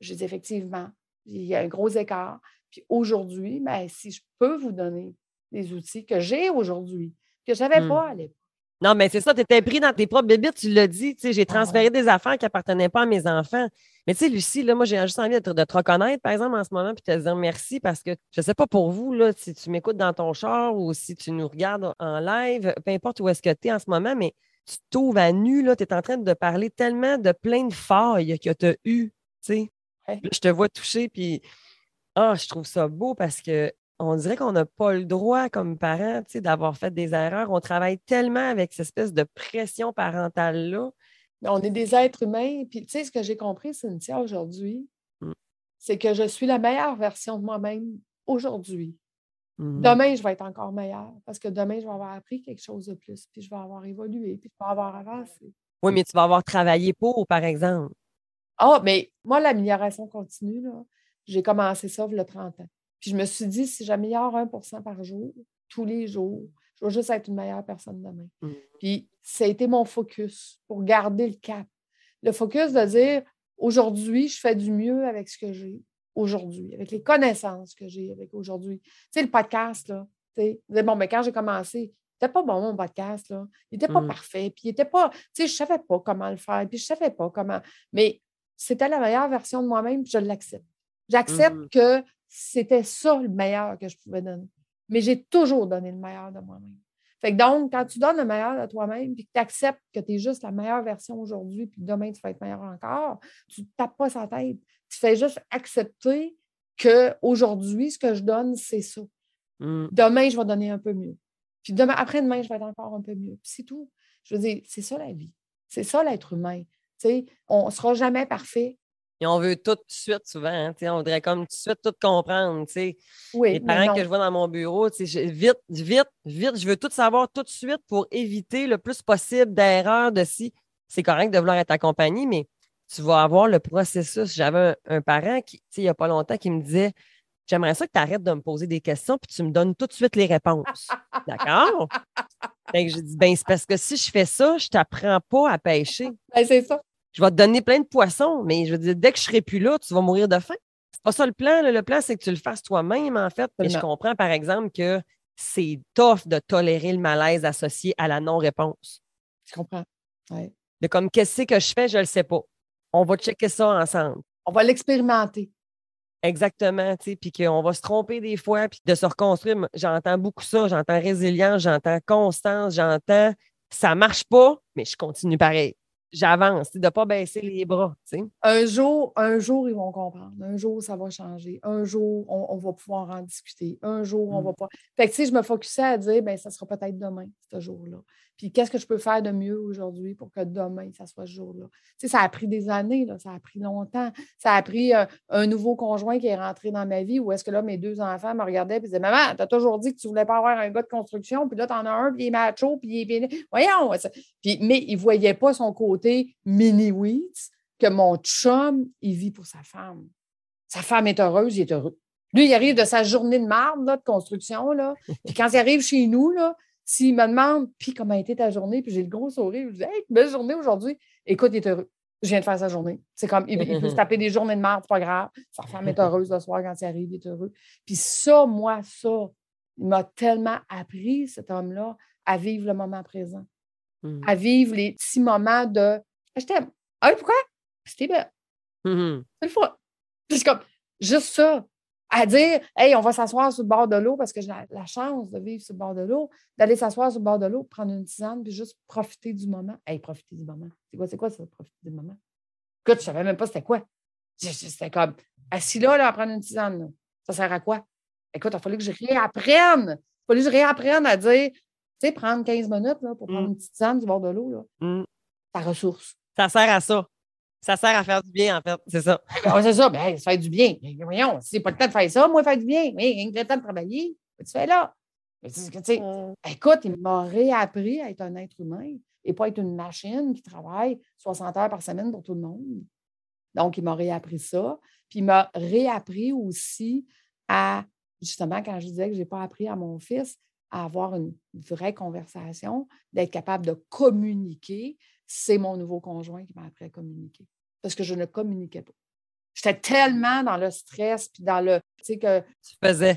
j'ai dit, effectivement, il y a un gros écart. Puis aujourd'hui, ben, si je peux vous donner les outils que j'ai aujourd'hui, que je n'avais Hmm. pas à l'époque. Non, mais c'est ça, tu étais pris dans tes propres bébites, tu l'as dit. tu sais, J'ai Ah transféré des affaires qui n'appartenaient pas à mes enfants. Mais tu sais, Lucie, là, moi, j'ai juste envie de te, de te reconnaître, par exemple, en ce moment, puis te dire merci parce que je ne sais pas pour vous, là, si tu m'écoutes dans ton char ou si tu nous regardes en live, peu importe où est-ce que tu es en ce moment, mais tu t'ouvres à nu, tu es en train de parler tellement de plein de failles que tu as eues. tu sais. Ouais. Je te vois toucher, puis ah, je trouve ça beau parce que on dirait qu'on n'a pas le droit comme parents d'avoir fait des erreurs. On travaille tellement avec cette espèce de pression parentale-là. On est des êtres humains. Puis, tu sais, ce que j'ai compris, Cynthia, aujourd'hui, Mm. c'est que je suis la meilleure version de moi-même aujourd'hui. Mhm. Demain, je vais être encore meilleure parce que demain, je vais avoir appris quelque chose de plus, puis je vais avoir évolué, puis je vais avoir avancé. Oui, mais tu vas avoir travaillé pour, par exemple. Ah, mais moi, l'amélioration continue, là, j'ai commencé ça il y a 30 ans. Puis je me suis dit, si j'améliore 1% par jour, tous les jours, je vais juste être une meilleure personne demain. Mhm. Puis ça a été mon focus pour garder le cap. Le focus de dire, aujourd'hui, je fais du mieux avec ce que j'ai aujourd'hui, avec les connaissances que j'ai avec aujourd'hui. Tu sais, le podcast, là, tu sais, bon, mais quand j'ai commencé, c'était pas bon, mon podcast, là. Il n'était pas Mm. parfait, puis il était pas, tu sais, je savais pas comment le faire, puis je savais pas comment, mais c'était la meilleure version de moi-même, puis je l'accepte. J'accepte Mhm. que c'était ça le meilleur que je pouvais donner. Mais j'ai toujours donné le meilleur de moi-même. Fait que donc, quand tu donnes le meilleur de toi-même, puis que tu acceptes que tu es juste la meilleure version aujourd'hui, puis demain, tu vas être meilleur encore, tu ne tapes pas sa tête. Tu fais juste accepter qu'aujourd'hui, ce que je donne, c'est ça. Mhm. Demain, je vais donner un peu mieux. Puis demain, après-demain, je vais être encore un peu mieux. Puis c'est tout. Je veux dire, c'est ça la vie. C'est ça l'être humain. On ne sera jamais parfait. Et on veut tout de suite, souvent. hein, on voudrait comme tout de suite tout comprendre. Oui, Les parents que je vois dans mon bureau, je- vite, vite, vite, je veux tout savoir tout de suite pour éviter le plus possible d'erreurs de si c'est correct de vouloir être accompagné, mais tu vas avoir le processus. J'avais un, un parent qui, il n'y a pas longtemps qui me disait J'aimerais ça que tu arrêtes de me poser des questions puis tu me donnes tout de suite les réponses. D'accord? Fait que j'ai dit Ben, c'est parce que si je fais ça, je t'apprends pas à pêcher. Ben, c'est ça. Je vais te donner plein de poissons, mais je veux dire, dès que je serai plus là, tu vas mourir de faim. C'est pas ça le plan. là. Le plan, c'est que tu le fasses toi-même, en fait. Mais je comprends, par exemple, que c'est tough de tolérer le malaise associé à la non-réponse. Je comprends. Ouais. De comme, qu'est-ce que je fais, je ne le sais pas. On va checker ça ensemble. On va l'expérimenter. Exactement, tu sais, puis qu'on va se tromper des fois, puis de se reconstruire. J'entends beaucoup ça, j'entends résilience, j'entends constance, j'entends ça marche pas, mais je continue pareil. J'avance, de ne pas baisser les bras. Un jour, un jour, ils vont comprendre. Un jour, ça va changer. Un jour, on, va pouvoir en discuter. Un jour, on mm. va pas. Fait que, tu sais, je me focusais à dire, ben ça sera peut-être demain, ce jour-là. Puis qu'est-ce que je peux faire de mieux aujourd'hui pour que demain, ça soit ce jour-là? Tu sais, ça a pris des années, là, ça a pris longtemps. Ça a pris euh, un nouveau conjoint qui est rentré dans ma vie où est-ce que là, mes deux enfants me regardaient et disaient Maman, t'as toujours dit que tu voulais pas avoir un gars de construction, puis là, t'en as un, puis il est macho, puis il est. Voyons! Puis, mais il ne voyait pas son côté mini-weeds que mon chum, il vit pour sa femme. Sa femme est heureuse, il est heureux. Lui, il arrive de sa journée de marde de construction. Là. Puis quand il arrive chez nous, là, s'il me demande, puis comment a été ta journée, puis j'ai le gros sourire, je dis, hey, belle journée aujourd'hui. Écoute, il est heureux. Je viens de faire sa journée. C'est comme, il, peut se taper des journées de merde, c'est pas grave. Sa femme est heureuse le soir quand il arrive, il est heureux. Puis ça, moi, ça, il m'a tellement appris, cet homme-là, à vivre le moment présent. À vivre les petits moments de je t'aime. Ah oui, pourquoi? C'était belle. Mmh c'est le fun. C'est comme juste ça à dire Hey, on va s'asseoir sur le bord de l'eau parce que j'ai la, chance de vivre sur le bord de l'eau, d'aller s'asseoir sur le bord de l'eau, prendre une tisane, puis juste profiter du moment. Hey, profiter du moment. C'est quoi, c'est quoi ça, profiter du moment? Écoute, je ne savais même pas c'était quoi. C'était comme assis là, là, à prendre une tisane. Ça sert à quoi? Écoute, il a fallu que je réapprenne. Il a fallu que je réapprenne à dire, tu sais, prendre 15 minutes là, pour prendre mmh. une petite tisane du bord de l'eau. Là. Mmh. Ta ressource. Ça sert à ça. Ça sert à faire du bien, en fait. C'est ça. Ben, c'est ça. Ben, ça fait du bien. voyons, si c'est pas le temps de faire ça, moi, faire du bien. Mais il y a le temps de travailler. Tu fais là? Mm. Écoute, il m'a réappris à être un être humain et pas être une machine qui travaille 60 heures par semaine pour tout le monde. Donc, il m'a réappris ça. Puis, il m'a réappris aussi à, justement, quand je disais que je n'ai pas appris à mon fils à avoir une vraie conversation, d'être capable de communiquer, c'est mon nouveau conjoint qui m'a appris à communiquer parce que je ne communiquais pas. J'étais tellement dans le stress, puis dans le. Tu sais, que. Tu faisais.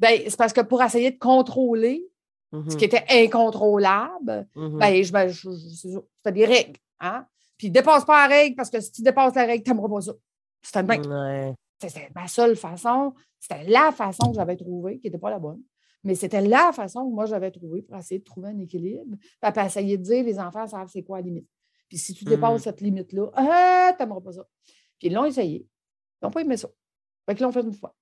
Ben, c'est parce que pour essayer de contrôler ce mm-hmm. qui était incontrôlable, mm-hmm. ben, je, ben, c'était des règles. Hein? Puis dépasse pas la règle parce que si tu dépasses la règle, tu n'aimeras pas ça. C'était ouais. C'était ma seule façon. C'était la façon que j'avais trouvée, qui n'était pas la bonne. Mais c'était la façon que moi j'avais trouvée pour essayer de trouver un équilibre. Puis essayer de dire les enfants savent c'est quoi la limite. Puis si tu dépasses mmh. cette limite-là, ah, tu n'aimeras pas ça. Puis ils l'ont essayé. Ils n'ont pas aimé ça. Fait qu'ils l'ont fait une fois.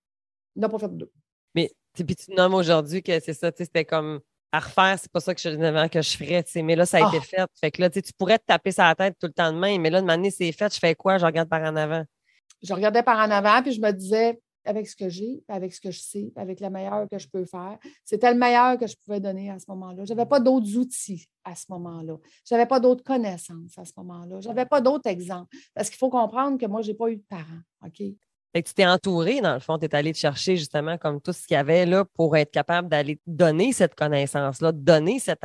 Ils n'ont pas fait deux. Mais puis tu nommes aujourd'hui que c'est ça, c'était comme à refaire, c'est pas ça que je que je ferais, mais là, ça a été ah! fait. Fait que là, tu pourrais te taper sur la tête tout le temps de même, mais là, de manière, c'est fait, je fais quoi? Je regarde par en avant. Je regardais par en avant, puis je me disais, avec ce que j'ai, avec ce que je sais, avec le meilleur que je peux faire. C'était le meilleur que je pouvais donner à ce moment-là. Je n'avais pas d'autres outils à ce moment-là. Je n'avais pas d'autres connaissances à ce moment-là. Je n'avais pas d'autres exemples. Parce qu'il faut comprendre que moi, je n'ai pas eu de parents. OK? Fait que tu t'es entouré, dans le fond, tu es allé te chercher justement comme tout ce qu'il y avait là pour être capable d'aller donner cette connaissance-là, donner cette,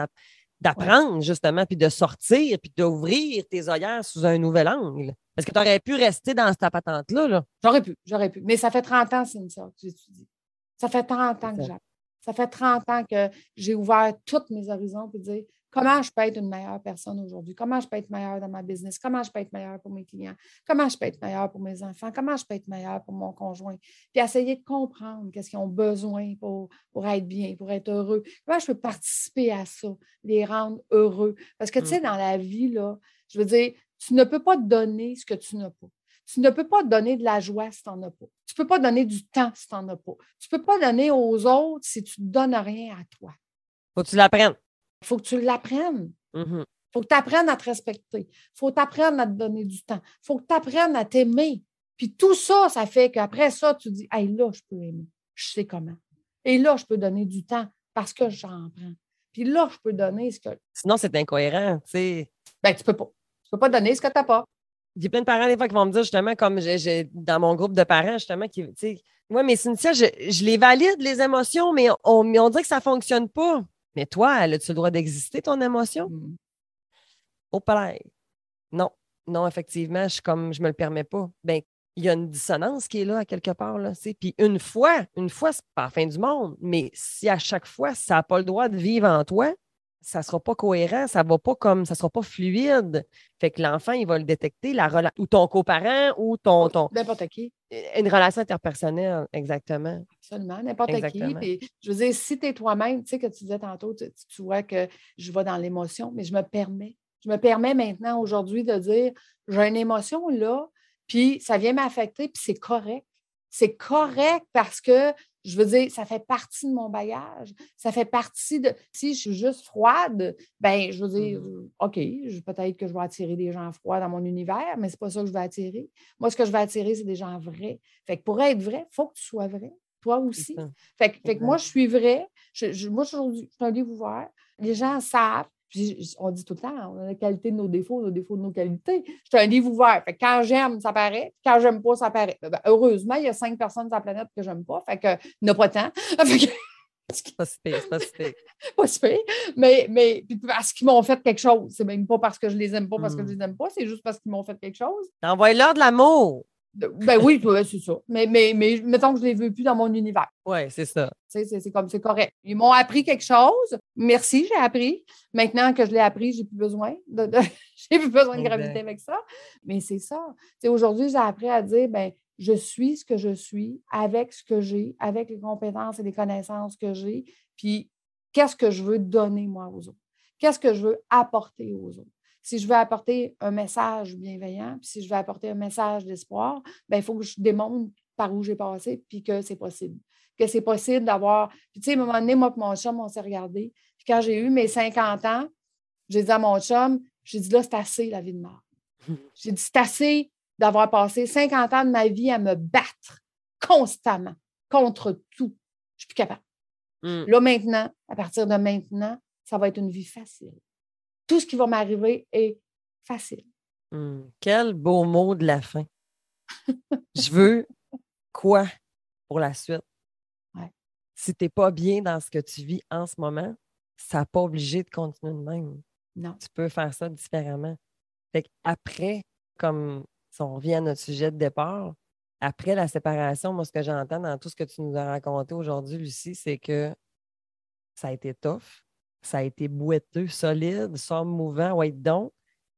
d'apprendre justement, puis de sortir, puis d'ouvrir tes œillères sous un nouvel angle. Parce que tu aurais pu rester dans cette patente-là. Là. J'aurais pu, j'aurais pu. Mais ça fait 30 ans, c'est une sorte que j'étudie. Ça fait 30 ans que j'apprends. Ça fait 30 ans que j'ai ouvert tous mes horizons pour dire comment je peux être une meilleure personne aujourd'hui, comment je peux être meilleure dans ma business, comment je peux être meilleure pour mes clients, comment je peux être meilleure pour mes enfants, comment je peux être meilleure pour mon conjoint? Puis essayer de comprendre qu'est-ce qu'ils ont besoin pour, pour être bien, pour être heureux. Comment je peux participer à ça, les rendre heureux? Parce que, tu sais, mmh. dans la vie, là, je veux dire, tu ne peux pas donner ce que tu n'as pas. Tu ne peux pas donner de la joie si tu n'en as pas. Tu ne peux pas donner du temps si tu n'en as pas. Tu ne peux pas donner aux autres si tu ne donnes rien à toi. Faut que tu l'apprennes. Il faut que tu l'apprennes. Il mm-hmm. faut que tu apprennes à te respecter. Il faut que tu apprennes à te donner du temps. Il faut que tu apprennes à t'aimer. Puis tout ça, ça fait qu'après ça, tu dis Hey, là, je peux aimer. Je sais comment. Et là, je peux donner du temps parce que j'en prends. Puis là, je peux donner ce que. Sinon, c'est incohérent. Tu sais. Ben, tu peux pas. Tu peux pas donner ce que tu n'as pas. J'ai plein de parents des fois qui vont me dire justement, comme j'ai dans mon groupe de parents, justement, qui, tu sais, mais Cynthia, je, je, les valide, les émotions, mais on, mais on dirait que ça ne fonctionne pas. Mais toi, as-tu le droit d'exister, ton émotion? Mm. Au palais. Non, non, effectivement, je comme je me le permets pas. Ben, il y a une dissonance qui est là à quelque part. Là, puis une fois, une fois, c'est pas la fin du monde. Mais si à chaque fois, ça n'a pas le droit de vivre en toi, ça ne sera pas cohérent, ça va pas comme, ça sera pas fluide. Fait que l'enfant, il va le détecter, la ou ton coparent ou ton. ton n'importe qui. Une relation interpersonnelle, exactement. Absolument, n'importe qui. Puis, je veux dire, si tu es toi-même, tu sais, que tu disais tantôt, tu, tu vois que je vais dans l'émotion, mais je me permets. Je me permets maintenant, aujourd'hui, de dire j'ai une émotion là, puis ça vient m'affecter, puis c'est correct. C'est correct parce que je veux dire, ça fait partie de mon bagage. Ça fait partie de. Si je suis juste froide, ben, je veux dire, mmh OK, peut-être que je vais attirer des gens froids dans mon univers, mais ce n'est pas ça que je vais attirer. Moi, ce que je vais attirer, c'est des gens vrais. Fait que pour être vrai, il faut que tu sois vrai. Toi aussi. Fait que, moi, je suis vrai. Je, moi, je suis un livre ouvert. Les gens savent on dit tout le temps, on a la qualité de nos défauts, nos défauts de nos qualités. Je suis un livre ouvert. Fait quand j'aime, ça paraît. Quand j'aime pas, ça paraît. Ben, heureusement, il y a cinq personnes sur la planète que j'aime pas. Fait que, il n'y a pas tant. C'est pas si c'est pas si pas si Mais, mais parce qu'ils m'ont fait quelque chose. C'est même pas parce que je les aime pas, parce que je hmm. les aime pas. C'est juste parce qu'ils m'ont fait quelque chose. Envoie-leur de l'amour. Ben oui, c'est ça. Mais, mais, mais mettons que je ne les veux plus dans mon univers. Oui, c'est ça. C'est comme c'est correct. Ils m'ont appris quelque chose. Merci, j'ai appris. Maintenant que je l'ai appris, j'ai plus besoin de, j'ai plus besoin de gravité avec ça. Mais c'est ça. Aujourd'hui, j'ai appris à dire ben, je suis ce que je suis avec ce que j'ai, avec les compétences et les connaissances que j'ai. Puis qu'est-ce que je veux donner moi aux autres? Qu'est-ce que je veux apporter aux autres? si je veux apporter un message bienveillant, puis si je veux apporter un message d'espoir, ben, il faut que je démontre par où j'ai passé, puis que c'est possible. Que c'est possible d'avoir. Puis, tu sais, à un moment donné, moi et mon chum, on s'est regardé. Puis, quand j'ai eu mes 50 ans, j'ai dit à mon chum, j'ai dit là, c'est assez la vie de mort. J'ai dit, c'est assez d'avoir passé 50 ans de ma vie à me battre constamment contre tout. Je suis plus capable. Mmh. Là, maintenant, à partir de maintenant, ça va être une vie facile tout ce qui va m'arriver est facile. Hum, quel beau mot de la fin. Je veux quoi pour la suite? Si tu n'es pas bien dans ce que tu vis en ce moment, ça n'a pas obligé de continuer de même. Non. Tu peux faire ça différemment. Fait après, comme si on revient à notre sujet de départ, après la séparation, moi, ce que j'entends dans tout ce que tu nous as raconté aujourd'hui, Lucie, c'est que ça a été tough, ça a été boiteux, solide, sans mouvant, ouais, donc.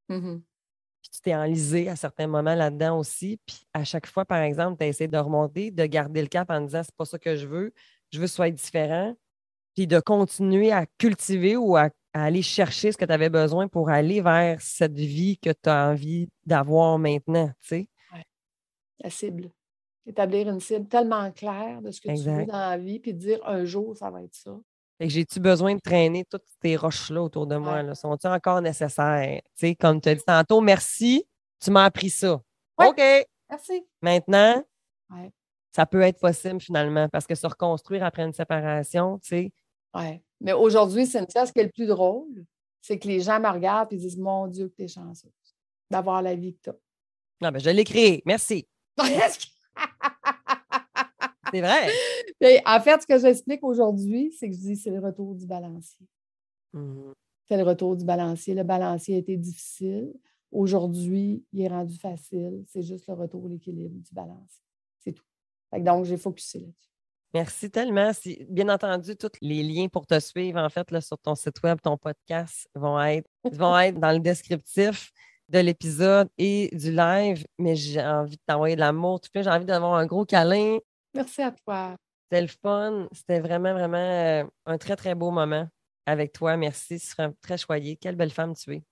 Mmh puis tu t'es enlisé à certains moments là-dedans aussi. Puis à chaque fois, par exemple, tu as essayé de remonter, de garder le cap en disant c'est pas ça que je veux, je veux soit différent. Puis de continuer à cultiver ou à, aller chercher ce que tu avais besoin pour aller vers cette vie que tu as envie d'avoir maintenant, tu sais. La cible. Établir une cible tellement claire de ce que tu veux dans la vie, puis dire un jour, ça va être ça j'ai-tu besoin de traîner toutes ces roches-là autour de moi? Sont-ils encore nécessaires? comme tu as dit tantôt, merci, tu m'as appris ça. OK. Merci. Maintenant, ça peut être possible finalement parce que se reconstruire après une séparation, tu sais. Oui. Mais aujourd'hui, Cynthia, ce qui est le plus drôle, c'est que les gens me regardent et disent Mon Dieu, que tu es chanceuse d'avoir la vie que tu as. Non, mais je l'ai créé. Merci. C'est vrai. en fait, ce que j'explique aujourd'hui, c'est que je dis c'est le retour du balancier. Mmh c'est le retour du balancier. Le balancier a été difficile. Aujourd'hui, il est rendu facile. C'est juste le retour, l'équilibre du balancier. Donc, j'ai focusé là-dessus. Merci tellement. Bien entendu, tous les liens pour te suivre, en fait, là, sur ton site web, ton podcast, vont être, vont être dans le descriptif de l'épisode et du live. Mais j'ai envie de t'envoyer de l'amour. Tout j'ai envie d'avoir un gros câlin. Merci à toi. C'était le fun. C'était vraiment, vraiment euh, un très, très beau moment avec toi. Merci. Tu seras très choyée. Quelle belle femme tu es.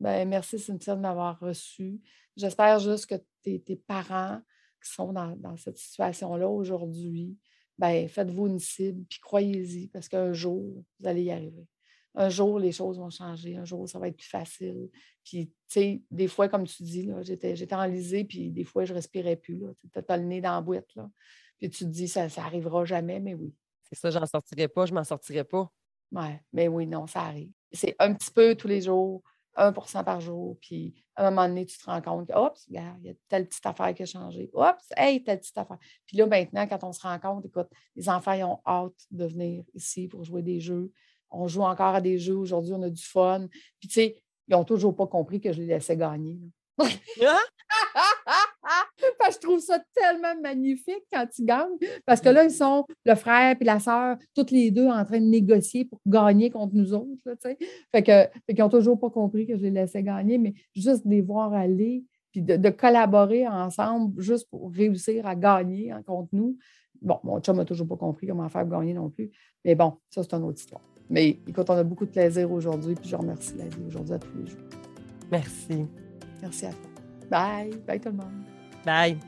Ben, merci, Cynthia, de m'avoir reçue. J'espère juste que tes, parents qui sont dans, cette situation-là aujourd'hui, ben, faites-vous une cible, puis croyez-y, parce qu'un jour, vous allez y arriver. Un jour, les choses vont changer. Un jour, ça va être plus facile. Puis, tu sais, des fois, comme tu dis, j'étais, j'étais enlisée, puis des fois, je respirais plus. Tu as le nez dans la boîte. Là. Puis tu te dis, ça n'arrivera jamais, mais oui. C'est ça, j'en sortirai pas, je m'en sortirai pas. Oui, mais oui, non, ça arrive. C'est un petit peu tous les jours, 1% par jour. Puis à un moment donné, tu te rends compte que, oups, il y a telle petite affaire qui a changé. Oups, hey, telle petite affaire. Puis là, maintenant, quand on se rend compte, écoute, les enfants, ils ont hâte de venir ici pour jouer des jeux. On joue encore à des jeux. Aujourd'hui, on a du fun. Puis, tu sais, ils n'ont toujours pas compris que je les laissais gagner. je trouve ça tellement magnifique quand ils gagnent. Parce que là, ils sont le frère et la sœur, toutes les deux en train de négocier pour gagner contre nous autres. fait que, fait qu'ils n'ont toujours pas compris que je les laissais gagner, mais juste de les voir aller, puis de, collaborer ensemble juste pour réussir à gagner hein, contre nous. Bon, mon chum n'a toujours pas compris comment faire gagner non plus. Mais bon, ça, c'est une autre histoire. Mais écoute, on a beaucoup de plaisir aujourd'hui, puis je remercie la vie aujourd'hui à tous les jours. Merci. Merci à toi. Bye. Bye tout le monde. Bye.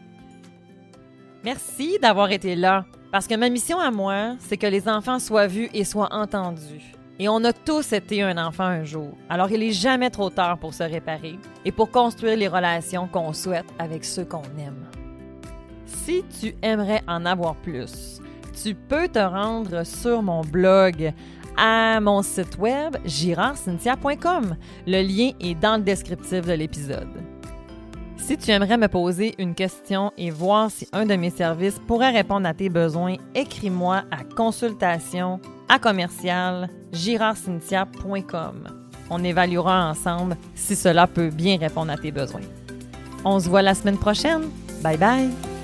Merci d'avoir été là, parce que ma mission à moi, c'est que les enfants soient vus et soient entendus. Et on a tous été un enfant un jour, alors il n'est jamais trop tard pour se réparer et pour construire les relations qu'on souhaite avec ceux qu'on aime. Si tu aimerais en avoir plus, tu peux te rendre sur mon blog à mon site web girardcynthia.com. Le lien est dans le descriptif de l'épisode. Si tu aimerais me poser une question et voir si un de mes services pourrait répondre à tes besoins, écris-moi à consultation à commercial On évaluera ensemble si cela peut bien répondre à tes besoins. On se voit la semaine prochaine. Bye bye!